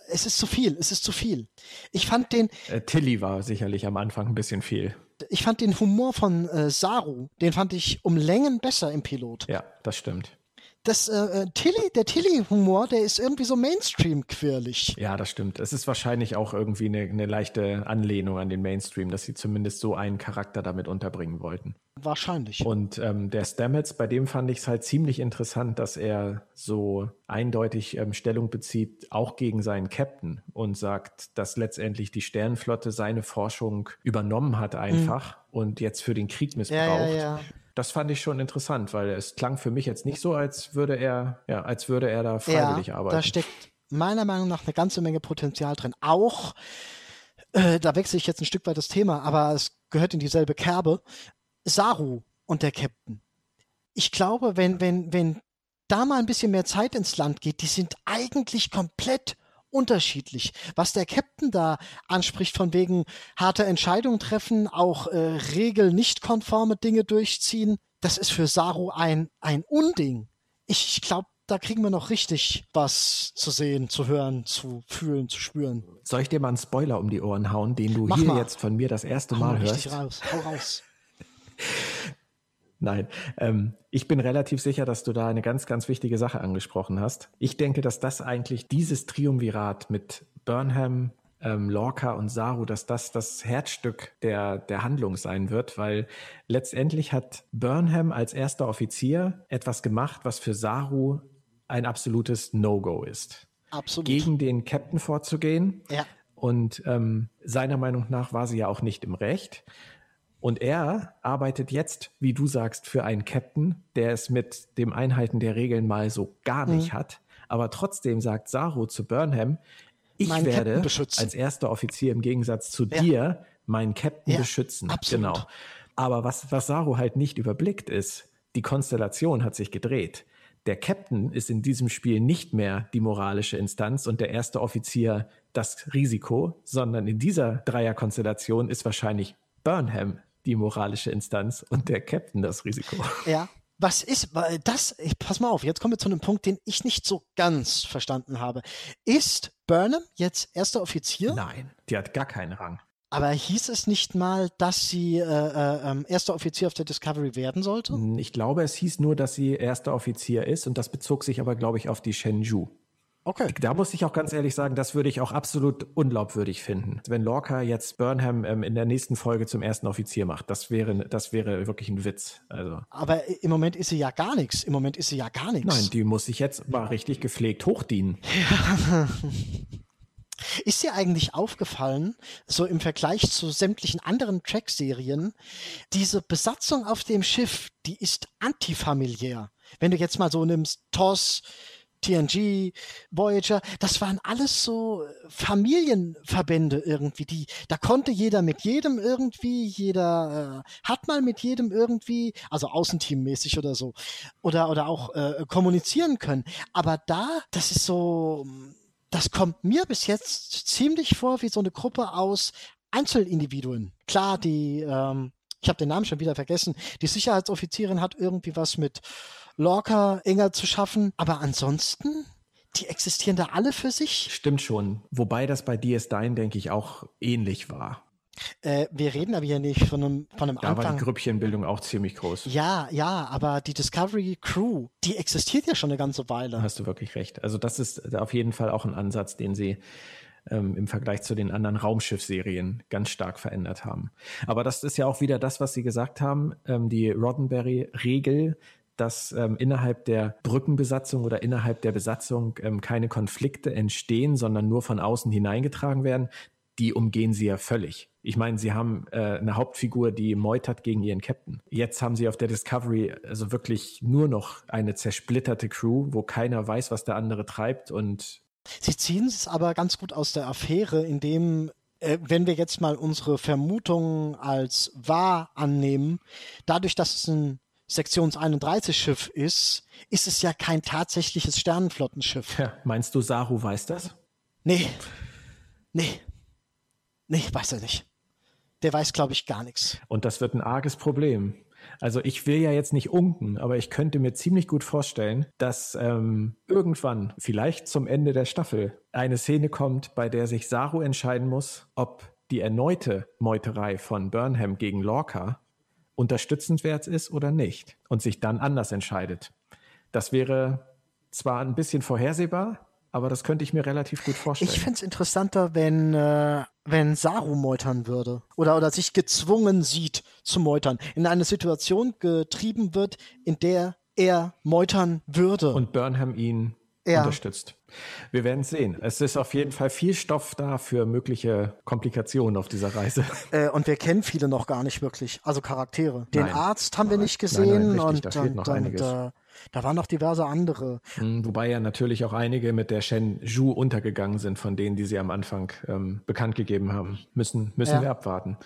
[SPEAKER 2] Es ist zu viel, es ist zu viel. Ich fand den.
[SPEAKER 1] Äh, Tilly war sicherlich am Anfang ein bisschen viel.
[SPEAKER 2] Ich fand den Humor von äh, Saru, den fand ich um Längen besser im Pilot.
[SPEAKER 1] Ja, das stimmt
[SPEAKER 2] das äh, äh, Tilly, der Tilly-Humor, der ist irgendwie so Mainstream-quirlig.
[SPEAKER 1] Ja, das stimmt. Es ist wahrscheinlich auch irgendwie eine, eine leichte Anlehnung an den Mainstream, dass sie zumindest so einen Charakter damit unterbringen wollten.
[SPEAKER 2] Wahrscheinlich.
[SPEAKER 1] Und ähm, der Stamets, bei dem fand ich es halt ziemlich interessant, dass er so eindeutig ähm, Stellung bezieht, auch gegen seinen Captain und sagt, dass letztendlich die Sternenflotte seine Forschung übernommen hat einfach mhm. und jetzt für den Krieg missbraucht. Ja, ja, ja das fand ich schon interessant, weil es klang für mich jetzt nicht so, als würde er, ja, als würde er da freiwillig
[SPEAKER 2] ja,
[SPEAKER 1] arbeiten.
[SPEAKER 2] Da steckt meiner Meinung nach eine ganze Menge Potenzial drin. Auch, äh, da wechsle ich jetzt ein Stück weit das Thema, aber es gehört in dieselbe Kerbe. Saru und der Captain. Ich glaube, wenn, wenn, wenn da mal ein bisschen mehr Zeit ins Land geht, die sind eigentlich komplett unterschiedlich. Was der Captain da anspricht, von wegen harte Entscheidungen treffen, auch äh, Regel nicht konforme Dinge durchziehen, das ist für Saru ein, ein Unding. Ich, glaube, da kriegen wir noch richtig was zu sehen, zu hören, zu fühlen, zu spüren.
[SPEAKER 1] Soll ich dir mal einen Spoiler um die Ohren hauen, den du Mach hier mal. jetzt von mir das erste Mal hörst?
[SPEAKER 2] Richtig raus. Hau raus.
[SPEAKER 1] Nein, ähm, ich bin relativ sicher, dass du da eine ganz, ganz wichtige Sache angesprochen hast. Ich denke, dass das eigentlich dieses Triumvirat mit Burnham, ähm, Lorca und Saru, dass das das Herzstück der, der Handlung sein wird, weil letztendlich hat Burnham als erster Offizier etwas gemacht, was für Saru ein absolutes No-Go ist.
[SPEAKER 2] Absolut.
[SPEAKER 1] Gegen den Captain vorzugehen.
[SPEAKER 2] Ja.
[SPEAKER 1] Und ähm, seiner Meinung nach war sie ja auch nicht im Recht. Und er arbeitet jetzt, wie du sagst, für einen Captain, der es mit dem Einhalten der Regeln mal so gar nicht mhm. hat. Aber trotzdem sagt Saru zu Burnham, ich mein werde als erster Offizier im Gegensatz zu ja. dir meinen Captain ja, beschützen.
[SPEAKER 2] Absolut.
[SPEAKER 1] Genau. Aber was, was Saru halt nicht überblickt ist, die Konstellation hat sich gedreht. Der Captain ist in diesem Spiel nicht mehr die moralische Instanz und der erste Offizier das Risiko, sondern in dieser Dreierkonstellation ist wahrscheinlich Burnham die moralische Instanz und der Captain das Risiko.
[SPEAKER 2] Ja. Was ist das? Ich, pass mal auf, jetzt kommen wir zu einem Punkt, den ich nicht so ganz verstanden habe. Ist Burnham jetzt erster Offizier?
[SPEAKER 1] Nein, die hat gar keinen Rang.
[SPEAKER 2] Aber hieß es nicht mal, dass sie äh, äh, ähm, erster Offizier auf der Discovery werden sollte?
[SPEAKER 1] Ich glaube, es hieß nur, dass sie erster Offizier ist und das bezog sich aber, glaube ich, auf die Shenzhou.
[SPEAKER 2] Okay.
[SPEAKER 1] Da muss ich auch ganz ehrlich sagen, das würde ich auch absolut unglaubwürdig finden. Wenn Lorca jetzt Burnham ähm, in der nächsten Folge zum ersten Offizier macht, das wäre, das wäre wirklich ein Witz. Also.
[SPEAKER 2] Aber im Moment ist sie ja gar nichts. Im Moment ist sie ja gar nichts.
[SPEAKER 1] Nein, die muss sich jetzt mal richtig gepflegt hochdienen.
[SPEAKER 2] Ja. Ist dir eigentlich aufgefallen, so im Vergleich zu sämtlichen anderen Track-Serien, diese Besatzung auf dem Schiff, die ist antifamiliär. Wenn du jetzt mal so nimmst, TOS, TNG, Voyager, das waren alles so Familienverbände irgendwie, die, da konnte jeder mit jedem irgendwie, jeder äh, hat mal mit jedem irgendwie, also außenteammäßig oder so, oder, oder auch äh, kommunizieren können. Aber da, das ist so, das kommt mir bis jetzt ziemlich vor wie so eine Gruppe aus Einzelindividuen. Klar, die, ähm, ich habe den Namen schon wieder vergessen, die Sicherheitsoffizierin hat irgendwie was mit Lorca enger zu schaffen. Aber ansonsten, die existieren da alle für sich.
[SPEAKER 1] Stimmt schon. Wobei das bei DS9, denke ich, auch ähnlich war.
[SPEAKER 2] Äh, wir reden aber hier nicht von einem, von einem
[SPEAKER 1] da
[SPEAKER 2] Anfang.
[SPEAKER 1] Da war die Grüppchenbildung auch ziemlich groß.
[SPEAKER 2] Ja, ja, aber die Discovery Crew, die existiert ja schon eine ganze Weile.
[SPEAKER 1] Hast du wirklich recht. Also das ist auf jeden Fall auch ein Ansatz, den sie ähm, im Vergleich zu den anderen Raumschiffserien ganz stark verändert haben. Aber das ist ja auch wieder das, was Sie gesagt haben, ähm, die Roddenberry-Regel, dass ähm, innerhalb der Brückenbesatzung oder innerhalb der Besatzung ähm, keine Konflikte entstehen, sondern nur von außen hineingetragen werden, die umgehen sie ja völlig. Ich meine, sie haben äh, eine Hauptfigur, die meutert gegen ihren Captain. Jetzt haben sie auf der Discovery also wirklich nur noch eine zersplitterte Crew, wo keiner weiß, was der andere treibt und
[SPEAKER 2] Sie ziehen es aber ganz gut aus der Affäre, indem äh, wenn wir jetzt mal unsere Vermutungen als wahr annehmen, dadurch, dass es ein Sektions 31 Schiff ist, ist es ja kein tatsächliches Sternenflottenschiff.
[SPEAKER 1] Ja, meinst du, Saru weiß das?
[SPEAKER 2] Nee. Nee. Nee, weiß er nicht. Der weiß, glaube ich, gar nichts.
[SPEAKER 1] Und das wird ein arges Problem. Also ich will ja jetzt nicht unken, aber ich könnte mir ziemlich gut vorstellen, dass ähm, irgendwann, vielleicht zum Ende der Staffel, eine Szene kommt, bei der sich Saru entscheiden muss, ob die erneute Meuterei von Burnham gegen Lorca unterstützenswert ist oder nicht und sich dann anders entscheidet. Das wäre zwar ein bisschen vorhersehbar, aber das könnte ich mir relativ gut vorstellen.
[SPEAKER 2] Ich finde es interessanter, wenn, äh, wenn Saru meutern würde oder, oder sich gezwungen sieht zu meutern, in eine Situation getrieben wird, in der er meutern würde.
[SPEAKER 1] Und Burnham ihn ja. unterstützt. Wir werden sehen. Es ist auf jeden Fall viel Stoff da für mögliche Komplikationen auf dieser Reise.
[SPEAKER 2] Äh, und wir kennen viele noch gar nicht wirklich, also Charaktere. Den nein. Arzt haben wir nicht gesehen nein, nein, richtig, und, und, und äh, da waren noch diverse andere.
[SPEAKER 1] Hm, wobei ja natürlich auch einige mit der Shen Zhu untergegangen sind, von denen, die sie am Anfang ähm, bekannt gegeben haben. Müssen, müssen ja. wir abwarten.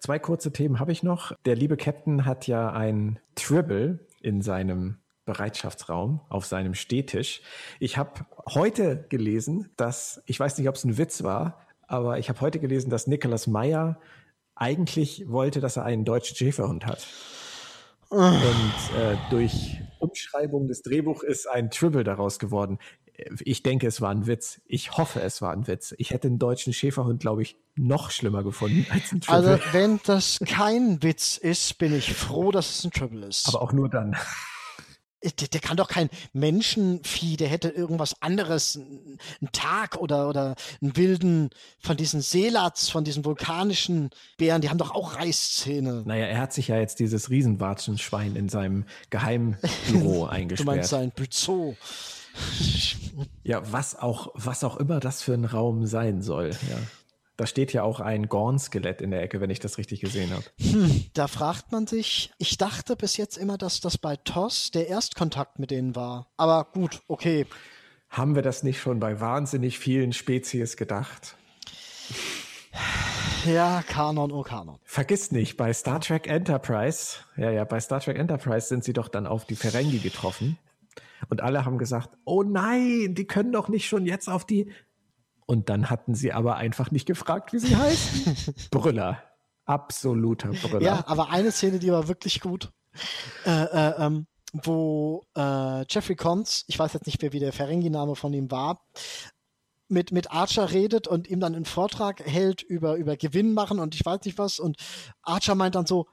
[SPEAKER 1] Zwei kurze Themen habe ich noch. Der liebe Captain hat ja ein Tribble in seinem Bereitschaftsraum auf seinem Stehtisch. Ich habe heute gelesen, dass, ich weiß nicht, ob es ein Witz war, aber ich habe heute gelesen, dass Nicholas Meyer eigentlich wollte, dass er einen deutschen Schäferhund hat. Und äh, durch Umschreibung des Drehbuchs ist ein Tribble daraus geworden. Ich denke, es war ein Witz. Ich hoffe, es war ein Witz. Ich hätte einen deutschen Schäferhund, glaube ich, noch schlimmer gefunden als ein
[SPEAKER 2] Tribble. Also, wenn das kein Witz ist, bin ich froh, dass es ein Tribble ist.
[SPEAKER 1] Aber auch nur dann.
[SPEAKER 2] Der, der, kann doch kein Menschenvieh, der hätte irgendwas anderes, einen Tag oder, oder einen wilden von diesen Seelats, von diesen vulkanischen Bären, die haben doch auch Reißzähne.
[SPEAKER 1] Naja, er hat sich ja jetzt dieses Riesenwatschenschwein in seinem Geheimbüro eingesperrt. Du
[SPEAKER 2] meinst sein Büzo.
[SPEAKER 1] ja, was auch, was auch immer das für ein Raum sein soll, ja. Da steht ja auch ein Gorn-Skelett in der Ecke, wenn ich das richtig gesehen habe.
[SPEAKER 2] Hm, da fragt man sich, ich dachte bis jetzt immer, dass das bei TOS der Erstkontakt mit denen war. Aber gut, okay.
[SPEAKER 1] Haben wir das nicht schon bei wahnsinnig vielen Spezies gedacht?
[SPEAKER 2] Ja, Kanon, oh Kanon.
[SPEAKER 1] Vergiss nicht, bei Star Trek Enterprise, ja, ja, bei Star Trek Enterprise sind sie doch dann auf die Ferengi getroffen. Und alle haben gesagt, oh nein, die können doch nicht schon jetzt auf die und dann hatten sie aber einfach nicht gefragt, wie sie heißen. Brüller. Absoluter Brüller.
[SPEAKER 2] Ja, aber eine Szene, die war wirklich gut. Äh, äh, ähm, wo äh, Jeffrey Combs, ich weiß jetzt nicht mehr, wie der Ferengi-Name von ihm war, mit, mit Archer redet und ihm dann einen Vortrag hält über, über Gewinn machen und ich weiß nicht was. Und Archer meint dann so,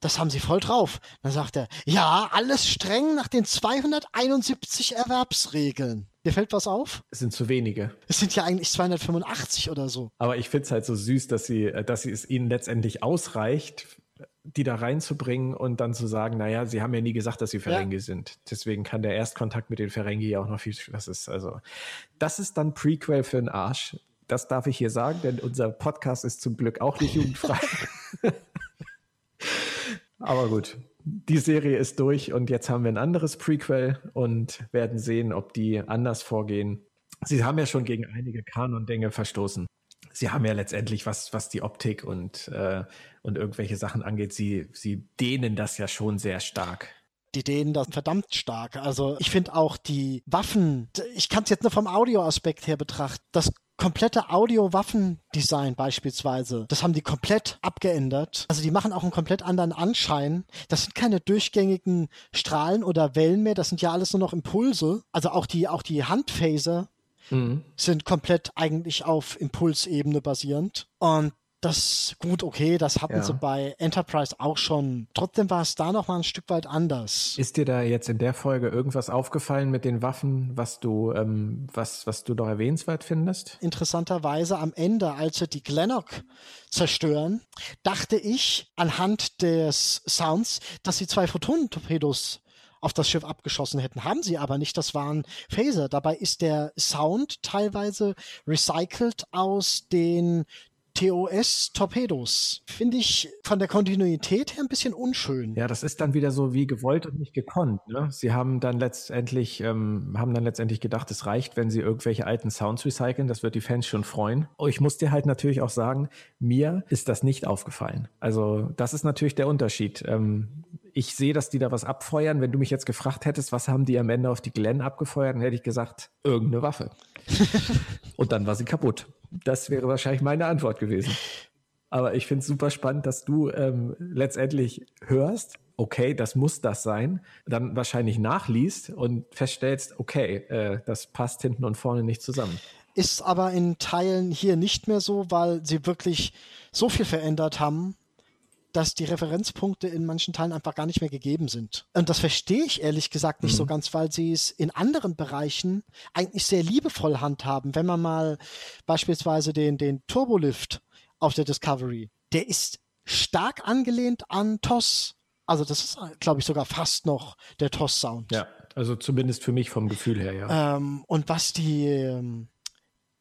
[SPEAKER 2] das haben sie voll drauf. Dann sagt er, ja, alles streng nach den 271 Erwerbsregeln. Dir fällt was auf?
[SPEAKER 1] Es sind zu wenige.
[SPEAKER 2] Es sind ja eigentlich 285 oder so.
[SPEAKER 1] Aber ich finde es halt so süß, dass sie, äh, dass sie es ihnen letztendlich ausreicht, die da reinzubringen und dann zu sagen, naja, sie haben ja nie gesagt, dass sie Ferengi ja. sind. Deswegen kann der Erstkontakt mit den Ferengi ja auch noch viel, das ist also, das ist dann Prequel für den Arsch. Das darf ich hier sagen, denn unser Podcast ist zum Glück auch nicht jugendfrei. Aber gut, die Serie ist durch und jetzt haben wir ein anderes Prequel und werden sehen, ob die anders vorgehen. Sie haben ja schon gegen einige Kanon-Dinge verstoßen. Sie haben ja letztendlich, was, was die Optik und, äh, und irgendwelche Sachen angeht, sie, sie dehnen das ja schon sehr stark
[SPEAKER 2] die dehnen das verdammt stark. Also ich finde auch die Waffen, ich kann es jetzt nur vom Audioaspekt her betrachten, das komplette Audio-Waffendesign beispielsweise, das haben die komplett abgeändert. Also die machen auch einen komplett anderen Anschein. Das sind keine durchgängigen Strahlen oder Wellen mehr, das sind ja alles nur noch Impulse. Also auch die, auch die Handphaser mhm. sind komplett eigentlich auf Impulsebene basierend. Und das gut, okay, das hatten ja. sie bei Enterprise auch schon. Trotzdem war es da noch mal ein Stück weit anders.
[SPEAKER 1] Ist dir da jetzt in der Folge irgendwas aufgefallen mit den Waffen, was du, ähm, was, was du doch erwähnenswert findest?
[SPEAKER 2] Interessanterweise am Ende, als sie die Glennock zerstören, dachte ich anhand des Sounds, dass sie zwei Photonentorpedos auf das Schiff abgeschossen hätten. Haben sie aber nicht. Das waren Phaser. Dabei ist der Sound teilweise recycelt aus den TOS-Torpedos. Finde ich von der Kontinuität her ein bisschen unschön.
[SPEAKER 1] Ja, das ist dann wieder so wie gewollt und nicht gekonnt. Ne? Sie haben dann letztendlich, ähm, haben dann letztendlich gedacht, es reicht, wenn sie irgendwelche alten Sounds recyceln. Das wird die Fans schon freuen. Oh, ich muss dir halt natürlich auch sagen, mir ist das nicht aufgefallen. Also das ist natürlich der Unterschied. Ähm, ich sehe, dass die da was abfeuern. Wenn du mich jetzt gefragt hättest, was haben die am Ende auf die Glenn abgefeuert, dann hätte ich gesagt, irgendeine Waffe. und dann war sie kaputt. Das wäre wahrscheinlich meine Antwort gewesen. Aber ich finde es super spannend, dass du ähm, letztendlich hörst, okay, das muss das sein, dann wahrscheinlich nachliest und feststellst, okay, äh, das passt hinten und vorne nicht zusammen.
[SPEAKER 2] Ist aber in Teilen hier nicht mehr so, weil sie wirklich so viel verändert haben, dass die Referenzpunkte in manchen Teilen einfach gar nicht mehr gegeben sind. Und das verstehe ich ehrlich gesagt nicht mhm. so ganz, weil sie es in anderen Bereichen eigentlich sehr liebevoll handhaben. Wenn man mal beispielsweise den, den Turbolift auf der Discovery, der ist stark angelehnt an TOS. Also das ist, glaube ich, sogar fast noch der TOS-Sound.
[SPEAKER 1] Ja, also zumindest für mich vom Gefühl her,
[SPEAKER 2] ja. Ähm, und was die ähm,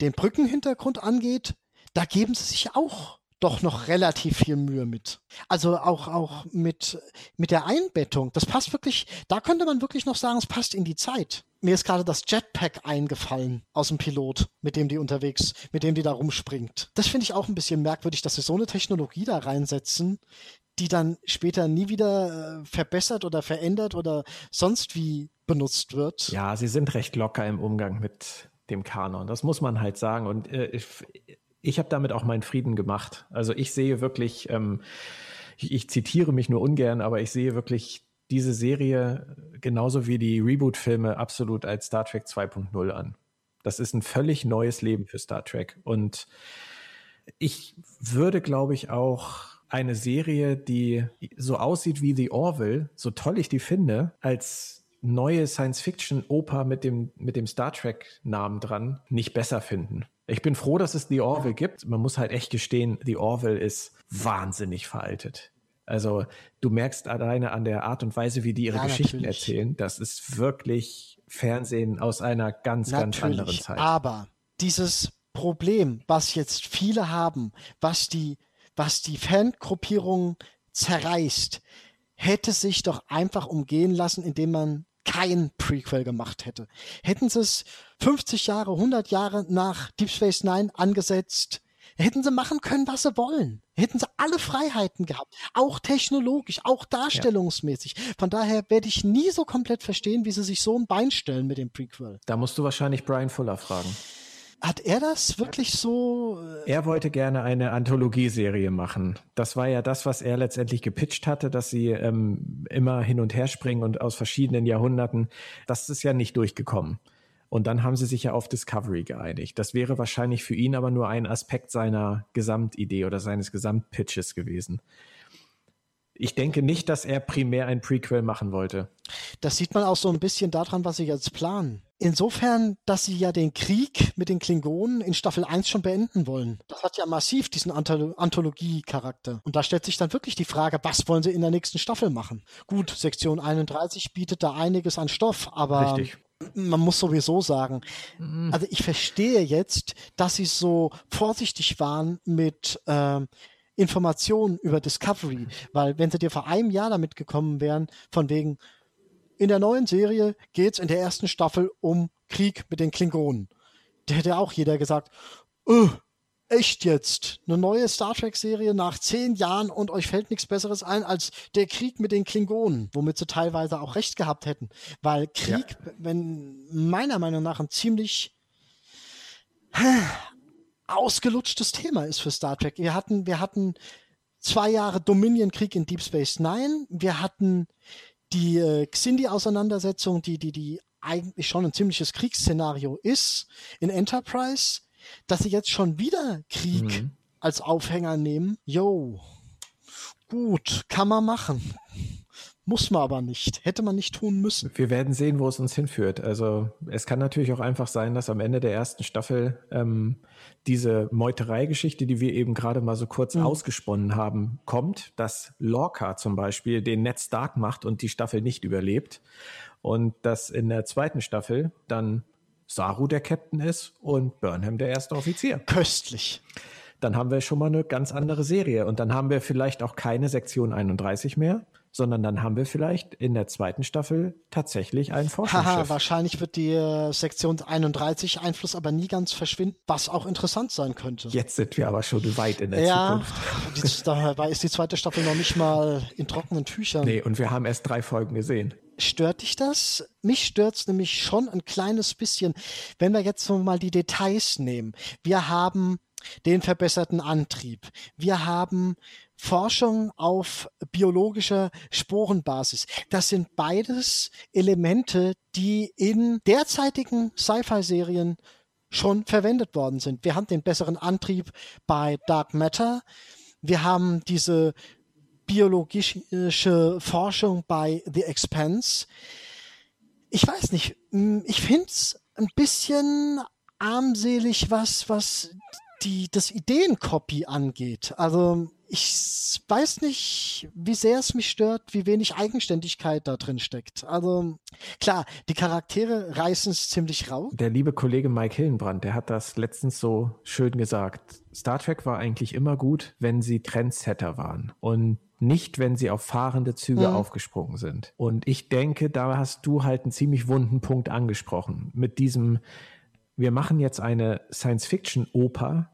[SPEAKER 2] den Brückenhintergrund angeht, da geben sie sich auch doch noch relativ viel Mühe mit. Also auch, auch mit, mit der Einbettung. Das passt wirklich, da könnte man wirklich noch sagen, es passt in die Zeit. Mir ist gerade das Jetpack eingefallen aus dem Pilot, mit dem die unterwegs, mit dem die da rumspringt. Das finde ich auch ein bisschen merkwürdig, dass sie so eine Technologie da reinsetzen, die dann später nie wieder äh, verbessert oder verändert oder sonst wie benutzt wird.
[SPEAKER 1] Ja, sie sind recht locker im Umgang mit dem Kanon. Das muss man halt sagen. Und äh, ich, habe damit auch meinen Frieden gemacht. Also ich sehe wirklich, ähm, ich, ich zitiere mich nur ungern, aber ich sehe wirklich diese Serie genauso wie die Reboot-Filme absolut als Star Trek 2.0 an. Das ist ein völlig neues Leben für Star Trek. Und ich würde, glaube ich, auch eine Serie, die so aussieht wie The Orville, so toll ich die finde, als neue Science-Fiction-Oper mit dem, mit dem Star Trek-Namen dran nicht besser finden. Ich bin froh, dass es The Orville gibt. Man muss halt echt gestehen, The Orville ist wahnsinnig veraltet. Also du merkst alleine an der Art und Weise, wie die ihre ja, Geschichten natürlich. erzählen, das ist wirklich Fernsehen aus einer ganz, natürlich, ganz anderen Zeit.
[SPEAKER 2] Aber dieses Problem, was jetzt viele haben, was die, was die Fangruppierung zerreißt, hätte sich doch einfach umgehen lassen, indem man kein Prequel gemacht hätte. Hätten sie es 50 Jahre, 100 Jahre nach Deep Space Nine angesetzt, hätten sie machen können, was sie wollen. Hätten sie alle Freiheiten gehabt, auch technologisch, auch darstellungsmäßig. Ja. Von daher werde ich nie so komplett verstehen, wie sie sich so ein Bein stellen mit dem Prequel.
[SPEAKER 1] Da musst du wahrscheinlich Brian Fuller fragen.
[SPEAKER 2] Hat er das wirklich so?
[SPEAKER 1] Äh, er wollte gerne eine Anthologieserie machen. Das war ja das, was er letztendlich gepitcht hatte, dass sie ähm, immer hin und her springen und aus verschiedenen Jahrhunderten. Das ist ja nicht durchgekommen. Und dann haben sie sich ja auf Discovery geeinigt. Das wäre wahrscheinlich für ihn aber nur ein Aspekt seiner Gesamtidee oder seines Gesamtpitches gewesen. Ich denke nicht, dass er primär ein Prequel machen wollte.
[SPEAKER 2] Das sieht man auch so ein bisschen daran, was sie jetzt planen. Insofern, dass sie ja den Krieg mit den Klingonen in Staffel 1 schon beenden wollen. Das hat ja massiv diesen Anthologie-Charakter. Und da stellt sich dann wirklich die Frage, was wollen sie in der nächsten Staffel machen? Gut, Sektion 31 bietet da einiges an Stoff, aber Richtig. man muss sowieso sagen, mhm. also ich verstehe jetzt, dass sie so vorsichtig waren mit äh, Informationen über Discovery, weil wenn sie dir vor einem Jahr damit gekommen wären, von wegen, in der neuen Serie geht es in der ersten Staffel um Krieg mit den Klingonen. Da hätte auch jeder gesagt, oh, echt jetzt? Eine neue Star Trek-Serie nach zehn Jahren und euch fällt nichts Besseres ein als der Krieg mit den Klingonen, womit sie teilweise auch recht gehabt hätten. Weil Krieg, ja. wenn meiner Meinung nach ein ziemlich ausgelutschtes Thema ist für Star Trek. Wir hatten, wir hatten zwei Jahre Dominion-Krieg in Deep Space Nine. Wir hatten die äh, Xindi-Auseinandersetzung, die, die, die eigentlich schon ein ziemliches Kriegsszenario ist in Enterprise, dass sie jetzt schon wieder Krieg mhm. als Aufhänger nehmen. Yo, gut, kann man machen. Muss man aber nicht. Hätte man nicht tun müssen.
[SPEAKER 1] Wir werden sehen, wo es uns hinführt. Also es kann natürlich auch einfach sein, dass am Ende der ersten Staffel ähm, diese Meuterei-Geschichte, die wir eben gerade mal so kurz mhm. ausgesponnen haben, kommt, dass Lorca zum Beispiel den Netz Stark macht und die Staffel nicht überlebt. Und dass in der zweiten Staffel dann Saru der Captain ist und Burnham der erste Offizier.
[SPEAKER 2] Köstlich
[SPEAKER 1] dann haben wir schon mal eine ganz andere Serie. Und dann haben wir vielleicht auch keine Sektion 31 mehr, sondern dann haben wir vielleicht in der zweiten Staffel tatsächlich ein Forschungsschiff. Haha,
[SPEAKER 2] wahrscheinlich wird die äh, Sektion 31 Einfluss aber nie ganz verschwinden, was auch interessant sein könnte.
[SPEAKER 1] Jetzt sind wir aber schon weit in der
[SPEAKER 2] ja,
[SPEAKER 1] Zukunft.
[SPEAKER 2] Ja, dabei ist die zweite Staffel noch nicht mal in trockenen Tüchern.
[SPEAKER 1] Nee, und wir haben erst drei Folgen gesehen.
[SPEAKER 2] Stört dich das? Mich stört es nämlich schon ein kleines bisschen, wenn wir jetzt so mal die Details nehmen. Wir haben den verbesserten Antrieb. Wir haben Forschung auf biologischer Sporenbasis. Das sind beides Elemente, die in derzeitigen Sci-Fi-Serien schon verwendet worden sind. Wir haben den besseren Antrieb bei Dark Matter. Wir haben diese biologische Forschung bei The Expanse. Ich weiß nicht, ich finde es ein bisschen armselig, was, was die, das Ideencopy angeht. Also ich weiß nicht, wie sehr es mich stört, wie wenig Eigenständigkeit da drin steckt. Also klar, die Charaktere reißen es ziemlich rau.
[SPEAKER 1] Der liebe Kollege Mike Hillenbrand, der hat das letztens so schön gesagt. Star Trek war eigentlich immer gut, wenn sie Trendsetter waren und nicht, wenn sie auf fahrende Züge mhm. aufgesprungen sind. Und ich denke, da hast du halt einen ziemlich wunden Punkt angesprochen mit diesem wir machen jetzt eine Science-Fiction-Oper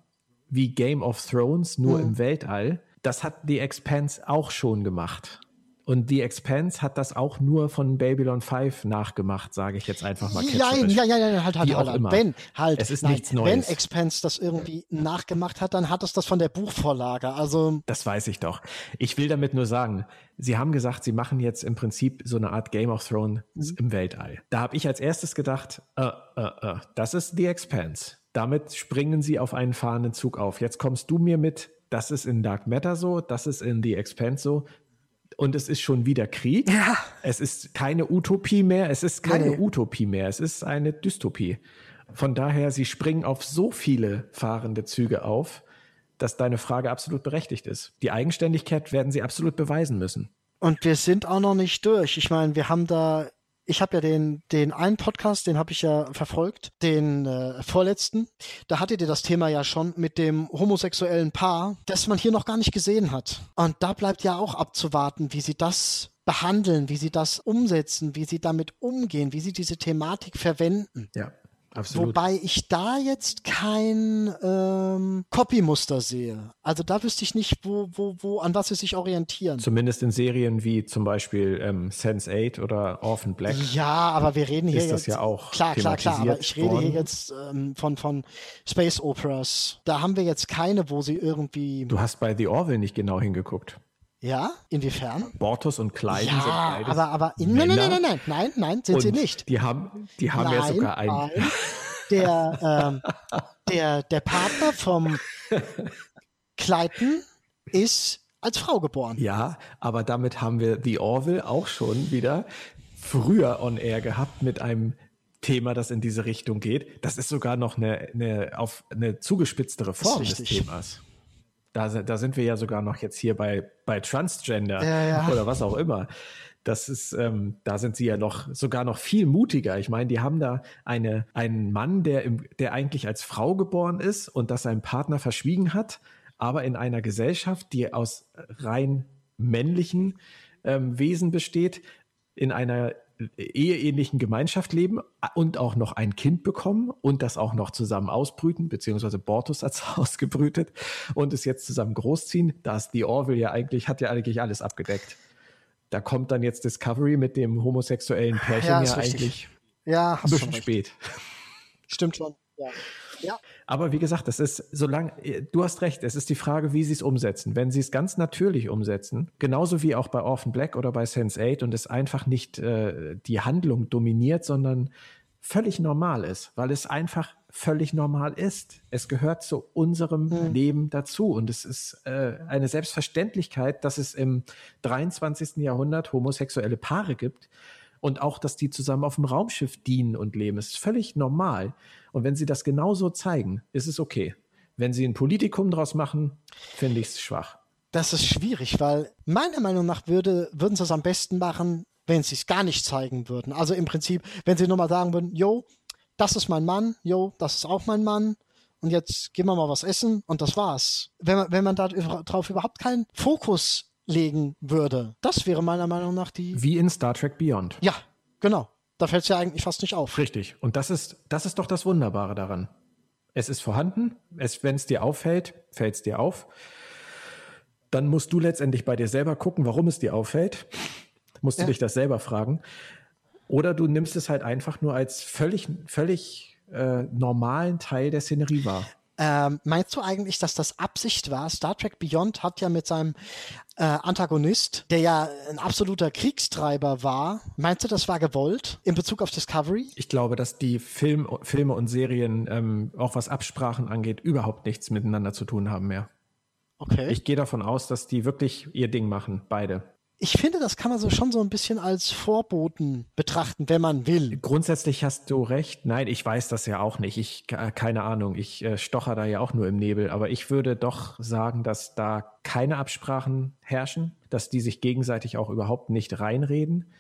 [SPEAKER 1] wie Game of Thrones, nur mhm. im Weltall. Das hat The Expanse auch schon gemacht. Und The Expanse hat das auch nur von Babylon 5 nachgemacht, sage ich jetzt einfach mal
[SPEAKER 2] Ja, ja, ja, ja, halt, halt,
[SPEAKER 1] Wie
[SPEAKER 2] halt,
[SPEAKER 1] halt.
[SPEAKER 2] Wenn, halt,
[SPEAKER 1] es ist nein, nichts Neues.
[SPEAKER 2] Wenn Expanse das irgendwie nachgemacht hat, dann hat es das von der Buchvorlage. Also
[SPEAKER 1] das weiß ich doch. Ich will damit nur sagen, Sie haben gesagt, Sie machen jetzt im Prinzip so eine Art Game of Thrones mhm. im Weltall. Da habe ich als erstes gedacht, äh, äh, äh, das ist The Expanse. Damit springen Sie auf einen fahrenden Zug auf. Jetzt kommst du mir mit das ist in Dark Matter so, das ist in The Expanse so. Und es ist schon wieder Krieg. Ja. Es ist keine Utopie mehr. Es ist keine nee. Utopie mehr. Es ist eine Dystopie. Von daher, sie springen auf so viele fahrende Züge auf, dass deine Frage absolut berechtigt ist. Die Eigenständigkeit werden sie absolut beweisen müssen.
[SPEAKER 2] Und wir sind auch noch nicht durch. Ich meine, wir haben da ich habe ja den, den einen Podcast, den habe ich ja verfolgt, den äh, vorletzten. Da hattet ihr das Thema ja schon mit dem homosexuellen Paar, das man hier noch gar nicht gesehen hat. Und da bleibt ja auch abzuwarten, wie sie das behandeln, wie sie das umsetzen, wie sie damit umgehen, wie sie diese Thematik verwenden.
[SPEAKER 1] Ja. Absolut.
[SPEAKER 2] Wobei ich da jetzt kein ähm, Copy-Muster sehe. Also da wüsste ich nicht, wo, wo, wo, an was sie sich orientieren.
[SPEAKER 1] Zumindest in Serien wie zum Beispiel ähm, Sense8 oder Orphan Black.
[SPEAKER 2] Ja, aber wir reden hier
[SPEAKER 1] ist
[SPEAKER 2] das
[SPEAKER 1] jetzt, ja auch
[SPEAKER 2] klar, klar, klar. Aber ich rede worden. hier jetzt ähm, von von Space Operas. Da haben wir jetzt keine, wo sie irgendwie.
[SPEAKER 1] Du hast bei The Orville nicht genau hingeguckt.
[SPEAKER 2] Ja, inwiefern?
[SPEAKER 1] Bortus und Kleiden
[SPEAKER 2] ja,
[SPEAKER 1] sind beides
[SPEAKER 2] aber, aber in, nein, nein, nein, nein, nein, nein, nein, sind
[SPEAKER 1] und
[SPEAKER 2] sie nicht.
[SPEAKER 1] Die haben, die haben nein, ja sogar einen. Nein,
[SPEAKER 2] der, ähm, der, der Partner vom Kleiden ist als Frau geboren.
[SPEAKER 1] Ja, aber damit haben wir The Orville auch schon wieder früher on air gehabt mit einem Thema, das in diese Richtung geht. Das ist sogar noch eine, eine, auf eine zugespitztere Form des Themas. Da, da sind wir ja sogar noch jetzt hier bei, bei Transgender
[SPEAKER 2] ja, ja.
[SPEAKER 1] oder was auch immer. Das ist, ähm, da sind sie ja noch sogar noch viel mutiger. Ich meine, die haben da eine, einen Mann, der, im, der eigentlich als Frau geboren ist und das seinem Partner verschwiegen hat, aber in einer Gesellschaft, die aus rein männlichen ähm, Wesen besteht, in einer eheähnlichen Gemeinschaft leben und auch noch ein Kind bekommen und das auch noch zusammen ausbrüten, beziehungsweise Bortus hat es ausgebrütet und es jetzt zusammen großziehen. Da ist The Orville ja eigentlich, hat ja eigentlich alles abgedeckt. Da kommt dann jetzt Discovery mit dem homosexuellen Pärchen ja, ja eigentlich
[SPEAKER 2] ja,
[SPEAKER 1] ein bisschen spät.
[SPEAKER 2] Stimmt schon, ja.
[SPEAKER 1] Ja. Aber wie gesagt, das ist, solange, du hast recht, es ist die Frage, wie sie es umsetzen. Wenn sie es ganz natürlich umsetzen, genauso wie auch bei Orphan Black oder bei Sense8 und es einfach nicht äh, die Handlung dominiert, sondern völlig normal ist, weil es einfach völlig normal ist. Es gehört zu unserem mhm. Leben dazu und es ist äh, eine Selbstverständlichkeit, dass es im 23. Jahrhundert homosexuelle Paare gibt und auch, dass die zusammen auf dem Raumschiff dienen und leben. Es ist völlig normal. Und wenn sie das genauso zeigen, ist es okay. Wenn sie ein Politikum draus machen, finde ich es schwach.
[SPEAKER 2] Das ist schwierig, weil meiner Meinung nach würde, würden sie es am besten machen, wenn sie es gar nicht zeigen würden. Also im Prinzip, wenn sie nur mal sagen würden, yo, das ist mein Mann, yo, das ist auch mein Mann, und jetzt gehen wir mal was essen und das war's. Wenn man, wenn man darauf überhaupt keinen Fokus legen würde. Das wäre meiner Meinung nach die.
[SPEAKER 1] Wie in Star Trek Beyond.
[SPEAKER 2] Ja, genau. Da fällt es ja eigentlich fast nicht auf.
[SPEAKER 1] Richtig. Und das ist, das ist doch das Wunderbare daran. Es ist vorhanden. wenn es dir auffällt, fällt es dir auf. Dann musst du letztendlich bei dir selber gucken, warum es dir auffällt. Musst du ja. dich das selber fragen. Oder du nimmst es halt einfach nur als völlig, völlig äh, normalen Teil der Szenerie wahr.
[SPEAKER 2] Ähm, meinst du eigentlich, dass das Absicht war? Star Trek Beyond hat ja mit seinem äh, Antagonist, der ja ein absoluter Kriegstreiber war, meinst du, das war gewollt in Bezug auf Discovery?
[SPEAKER 1] Ich glaube, dass die Film, Filme und Serien, ähm, auch was Absprachen angeht, überhaupt nichts miteinander zu tun haben mehr. Okay. Ich gehe davon aus, dass die wirklich ihr Ding machen, beide
[SPEAKER 2] ich finde, das kann man so schon so ein bisschen als Vorboten betrachten, wenn man will.
[SPEAKER 1] Grundsätzlich hast du recht. Nein, ich weiß das ja auch nicht. Ich keine Ahnung. Ich äh, stocher da ja auch nur im Nebel. Aber ich würde doch sagen, dass da keine Absprachen herrschen, dass die sich gegenseitig auch überhaupt nicht reinreden.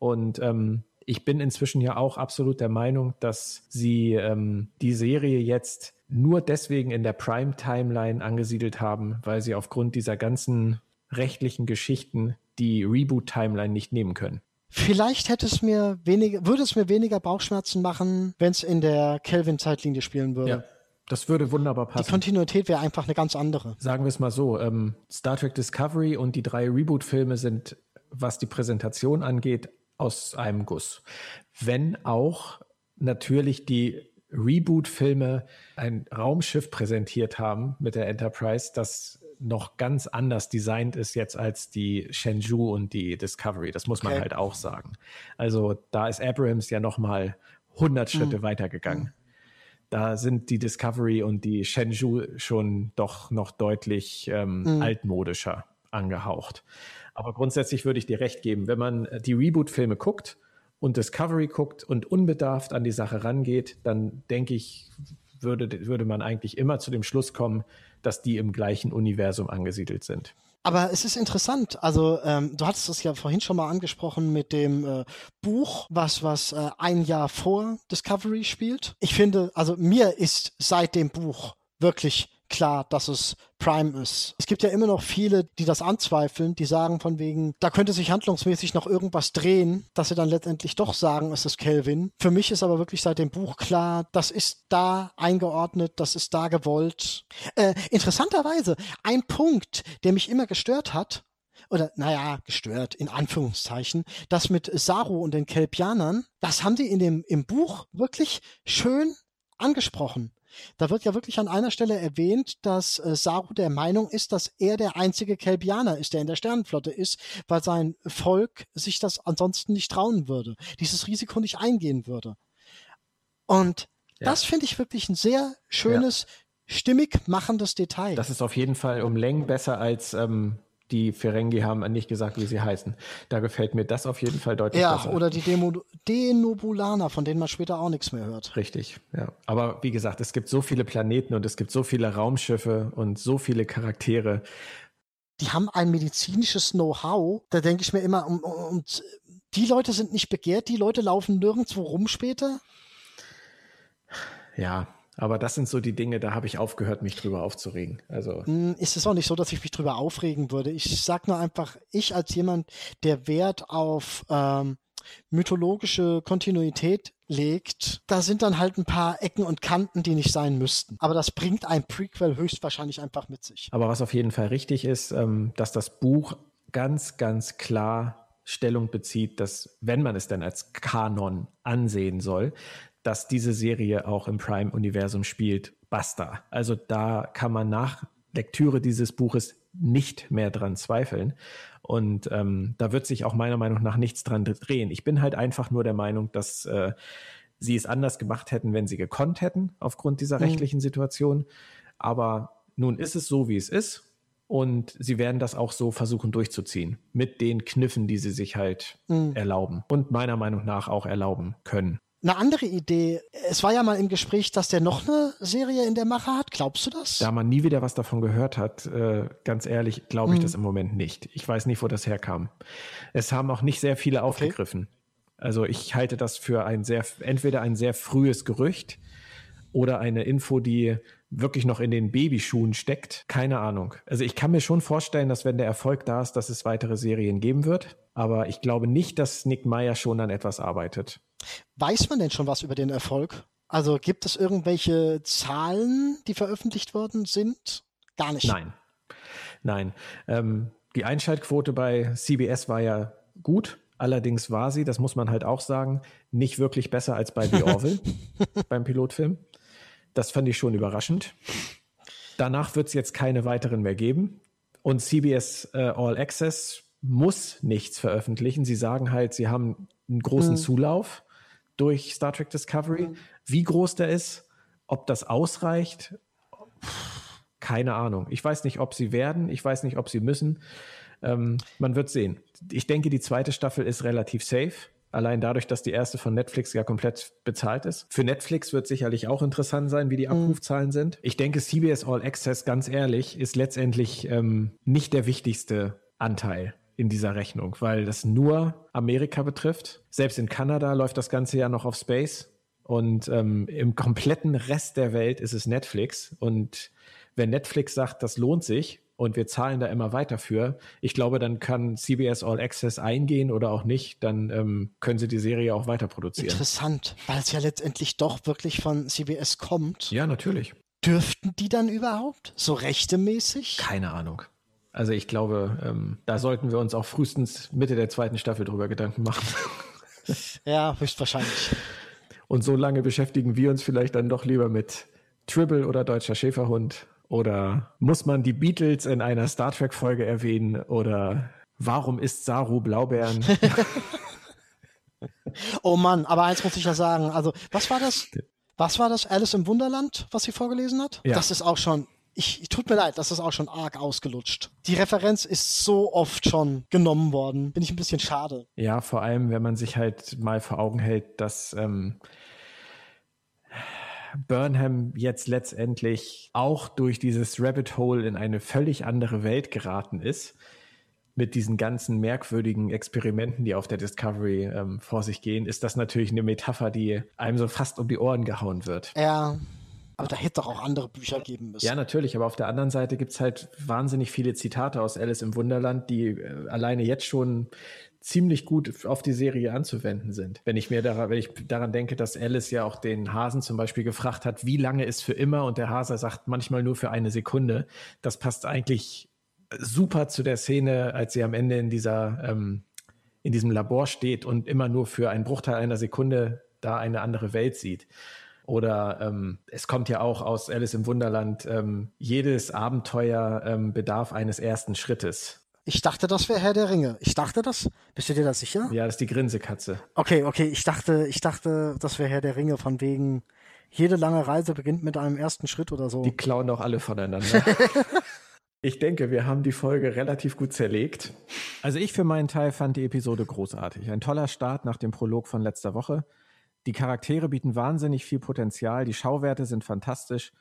[SPEAKER 1] Und ähm, ich bin inzwischen ja auch absolut der Meinung, dass sie ähm, die Serie jetzt nur deswegen in der Prime-Timeline angesiedelt haben, weil sie aufgrund dieser ganzen rechtlichen Geschichten die Reboot-Timeline nicht nehmen können.
[SPEAKER 2] Vielleicht hätte es mir weniger, würde es mir weniger Bauchschmerzen machen, wenn es in der Kelvin-Zeitlinie spielen würde. Ja,
[SPEAKER 1] das würde wunderbar passen.
[SPEAKER 2] Die Kontinuität wäre einfach eine ganz andere.
[SPEAKER 1] Sagen wir es mal so: ähm, Star Trek Discovery und die drei Reboot-Filme sind, was die Präsentation angeht, aus einem Guss. Wenn auch natürlich die Reboot-Filme ein Raumschiff präsentiert haben mit der Enterprise, das noch ganz anders designt ist jetzt als die Shenzhou und die Discovery. Das muss man okay. halt auch sagen. Also da ist Abrams ja noch mal 100 Schritte mhm. weitergegangen. Mhm. Da sind die Discovery und die Shenzhou schon doch noch deutlich ähm, mhm. altmodischer angehaucht. Aber grundsätzlich würde ich dir recht geben, wenn man die Reboot-Filme guckt und Discovery guckt und unbedarft an die Sache rangeht, dann denke ich, würde, würde man eigentlich immer zu dem Schluss kommen, dass die im gleichen Universum angesiedelt sind.
[SPEAKER 2] Aber es ist interessant. Also ähm, du hattest es ja vorhin schon mal angesprochen mit dem äh, Buch, was was äh, ein Jahr vor Discovery spielt. Ich finde, also mir ist seit dem Buch wirklich klar, dass es Prime ist. Es gibt ja immer noch viele, die das anzweifeln, die sagen von wegen, da könnte sich handlungsmäßig noch irgendwas drehen, dass sie dann letztendlich doch sagen, es ist Kelvin. Für mich ist aber wirklich seit dem Buch klar, das ist da eingeordnet, das ist da gewollt. Äh, interessanterweise, ein Punkt, der mich immer gestört hat, oder naja, gestört, in Anführungszeichen, das mit Saru und den Kelpianern, das haben die in dem, im Buch wirklich schön angesprochen. Da wird ja wirklich an einer Stelle erwähnt, dass äh, Saru der Meinung ist, dass er der einzige Kelpianer ist, der in der Sternenflotte ist, weil sein Volk sich das ansonsten nicht trauen würde, dieses Risiko nicht eingehen würde. Und ja. das finde ich wirklich ein sehr schönes, ja. stimmig machendes Detail.
[SPEAKER 1] Das ist auf jeden Fall um Längen besser als ähm, die Ferengi haben nicht gesagt, wie sie heißen. Da gefällt mir das auf jeden Fall deutlich
[SPEAKER 2] ja,
[SPEAKER 1] besser.
[SPEAKER 2] Ja, oder die Demo Denobulaner, von denen man später auch nichts mehr hört.
[SPEAKER 1] Richtig, ja. Aber wie gesagt, es gibt so viele Planeten und es gibt so viele Raumschiffe und so viele Charaktere.
[SPEAKER 2] Die haben ein medizinisches Know-how. Da denke ich mir immer, und, und die Leute sind nicht begehrt, die Leute laufen nirgendwo rum später.
[SPEAKER 1] Ja, aber das sind so die Dinge, da habe ich aufgehört, mich drüber aufzuregen. Also
[SPEAKER 2] hm, ist es auch nicht so, dass ich mich drüber aufregen würde. Ich sage nur einfach, ich als jemand, der Wert auf ähm, mythologische Kontinuität legt, da sind dann halt ein paar Ecken und Kanten, die nicht sein müssten. Aber das bringt ein Prequel höchstwahrscheinlich einfach mit sich.
[SPEAKER 1] Aber was auf jeden Fall richtig ist, ähm, dass das Buch ganz, ganz klar Stellung bezieht, dass wenn man es denn als Kanon ansehen soll, dass diese Serie auch im Prime-Universum spielt, basta. Also da kann man nach Lektüre dieses Buches nicht mehr dran zweifeln. Und ähm, da wird sich auch meiner Meinung nach nichts dran drehen. Ich bin halt einfach nur der Meinung, dass äh, sie es anders gemacht hätten, wenn sie gekonnt hätten, aufgrund dieser mhm. rechtlichen Situation. Aber nun ist es so, wie es ist. Und sie werden das auch so versuchen durchzuziehen. Mit den Kniffen, die sie sich halt mhm. erlauben. Und meiner Meinung nach auch erlauben können.
[SPEAKER 2] Eine andere Idee, es war ja mal im Gespräch, dass der noch eine Serie in der Mache hat. Glaubst du das?
[SPEAKER 1] Da man nie wieder was davon gehört hat, äh, ganz ehrlich, glaube ich mhm. das im Moment nicht. Ich weiß nicht, wo das herkam. Es haben auch nicht sehr viele aufgegriffen. Okay. Also ich halte das für ein sehr, entweder ein sehr frühes Gerücht oder eine Info, die wirklich noch in den Babyschuhen steckt. Keine Ahnung. Also ich kann mir schon vorstellen, dass wenn der Erfolg da ist, dass es weitere Serien geben wird. Aber ich glaube nicht, dass Nick Meyer schon an etwas arbeitet.
[SPEAKER 2] Weiß man denn schon was über den Erfolg? Also gibt es irgendwelche Zahlen, die veröffentlicht worden sind? Gar nicht.
[SPEAKER 1] Nein. Nein. Ähm, die Einschaltquote bei CBS war ja gut. Allerdings war sie, das muss man halt auch sagen, nicht wirklich besser als bei The Orville beim Pilotfilm. Das fand ich schon überraschend. Danach wird es jetzt keine weiteren mehr geben. Und CBS äh, All Access muss nichts veröffentlichen. Sie sagen halt, sie haben einen großen mhm. Zulauf durch Star Trek Discovery. Mhm. Wie groß der ist, ob das ausreicht, keine Ahnung. Ich weiß nicht, ob sie werden, ich weiß nicht, ob sie müssen. Ähm, man wird sehen. Ich denke, die zweite Staffel ist relativ safe. Allein dadurch, dass die erste von Netflix ja komplett bezahlt ist. Für Netflix wird sicherlich auch interessant sein, wie die mhm. Abrufzahlen mhm. sind. Ich denke, CBS All Access, ganz ehrlich, ist letztendlich ähm, nicht der wichtigste Anteil in dieser Rechnung, weil das nur Amerika betrifft. Selbst in Kanada läuft das Ganze ja noch auf Space. Und ähm, im kompletten Rest der Welt ist es Netflix. Und wenn Netflix sagt, das lohnt sich, und wir zahlen da immer weiter für. Ich glaube, dann kann CBS All Access eingehen oder auch nicht, dann ähm, können sie die Serie auch weiter produzieren.
[SPEAKER 2] Interessant, weil es ja letztendlich doch wirklich von CBS kommt.
[SPEAKER 1] Ja, natürlich.
[SPEAKER 2] Dürften die dann überhaupt so rechtemäßig?
[SPEAKER 1] Keine Ahnung. Also ich glaube, ähm, da sollten wir uns auch frühestens Mitte der zweiten Staffel drüber Gedanken machen.
[SPEAKER 2] ja, höchstwahrscheinlich.
[SPEAKER 1] Und so lange beschäftigen wir uns vielleicht dann doch lieber mit Tribble oder Deutscher Schäferhund oder muss man die Beatles in einer Star Trek-Folge erwähnen? Oder warum isst Saru Blaubeeren?
[SPEAKER 2] oh Mann, aber eins muss ich ja sagen. Also, was war das? Was war das? Alice im Wunderland, was sie vorgelesen hat? Ja. Das ist auch schon. Ich, tut mir leid, das ist auch schon arg ausgelutscht. Die Referenz ist so oft schon genommen worden. Bin ich ein bisschen schade.
[SPEAKER 1] Ja, vor allem, wenn man sich halt mal vor Augen hält, dass ähm, Burnham jetzt letztendlich auch durch dieses Rabbit Hole in eine völlig andere Welt geraten ist. Mit diesen ganzen merkwürdigen Experimenten, die auf der Discovery ähm, vor sich gehen, ist das natürlich eine Metapher, die einem so fast um die Ohren gehauen wird.
[SPEAKER 2] Ja. Aber da hätte doch auch andere Bücher geben müssen.
[SPEAKER 1] Ja, natürlich, aber auf der anderen Seite gibt es halt wahnsinnig viele Zitate aus Alice im Wunderland, die äh, alleine jetzt schon ziemlich gut auf die Serie anzuwenden sind. Wenn ich mir daran, wenn ich daran denke, dass Alice ja auch den Hasen zum Beispiel gefragt hat, wie lange ist für immer und der Hase sagt manchmal nur für eine Sekunde. Das passt eigentlich super zu der Szene, als sie am Ende in dieser ähm, in diesem Labor steht und immer nur für einen Bruchteil einer Sekunde da eine andere Welt sieht. Oder ähm, es kommt ja auch aus Alice im Wunderland, ähm, jedes Abenteuer ähm, bedarf eines ersten Schrittes.
[SPEAKER 2] Ich dachte, das wäre Herr der Ringe. Ich dachte das. Bist du dir da sicher?
[SPEAKER 1] Ja, das ist die Grinsekatze.
[SPEAKER 2] Okay, okay. Ich dachte, ich dachte, das wäre Herr der Ringe von wegen, jede lange Reise beginnt mit einem ersten Schritt oder so.
[SPEAKER 1] Die klauen doch alle voneinander. ich denke, wir haben die Folge relativ gut zerlegt. Also ich für meinen Teil fand die Episode großartig. Ein toller Start nach dem Prolog von letzter Woche. Die Charaktere bieten wahnsinnig viel Potenzial, die Schauwerte sind fantastisch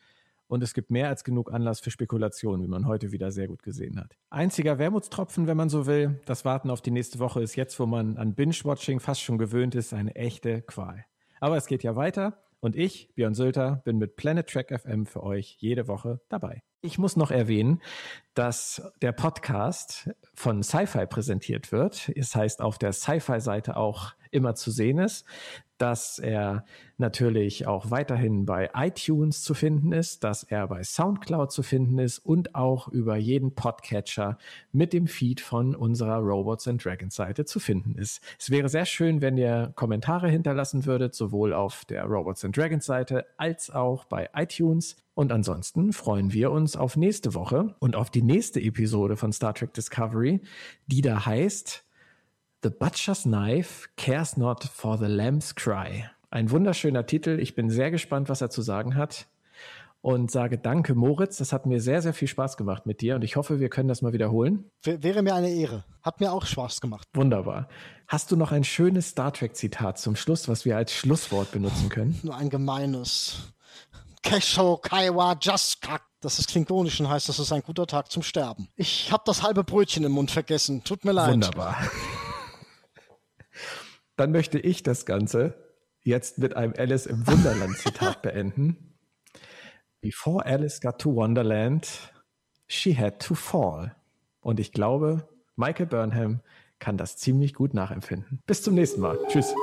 [SPEAKER 1] und es gibt mehr als genug Anlass für Spekulationen, wie man heute wieder sehr gut gesehen hat. Einziger Wermutstropfen, wenn man so will, das Warten auf die nächste Woche ist jetzt, wo man an Binge-Watching fast schon gewöhnt ist, eine echte Qual. Aber es geht ja weiter und ich, Björn Sölter, bin mit Planet Track FM für euch jede Woche dabei. Ich muss noch erwähnen, dass der Podcast von Sci-Fi präsentiert wird. Es heißt auf der Sci-Fi-Seite auch immer zu sehen ist dass er natürlich auch weiterhin bei iTunes zu finden ist, dass er bei SoundCloud zu finden ist und auch über jeden Podcatcher mit dem Feed von unserer Robots and Dragons Seite zu finden ist. Es wäre sehr schön, wenn ihr Kommentare hinterlassen würdet, sowohl auf der Robots and Dragons Seite als auch bei iTunes. Und ansonsten freuen wir uns auf nächste Woche und auf die nächste Episode von Star Trek Discovery, die da heißt The Butcher's Knife Cares Not for the Lamb's Cry. Ein wunderschöner Titel. Ich bin sehr gespannt, was er zu sagen hat. Und sage danke, Moritz. Das hat mir sehr, sehr viel Spaß gemacht mit dir und ich hoffe, wir können das mal wiederholen.
[SPEAKER 2] Wäre mir eine Ehre. Hat mir auch Spaß gemacht.
[SPEAKER 1] Wunderbar. Hast du noch ein schönes Star Trek-Zitat zum Schluss, was wir als Schlusswort benutzen können?
[SPEAKER 2] Nur ein gemeines. Kesho Kaiwa Jaskak. Das ist klingonisch und heißt, das ist ein guter Tag zum Sterben. Ich habe das halbe Brötchen im Mund vergessen. Tut mir leid.
[SPEAKER 1] Wunderbar. Dann möchte ich das Ganze jetzt mit einem Alice im Wunderland Zitat beenden. Before Alice got to Wonderland, she had to fall. Und ich glaube, Michael Burnham kann das ziemlich gut nachempfinden. Bis zum nächsten Mal. Tschüss.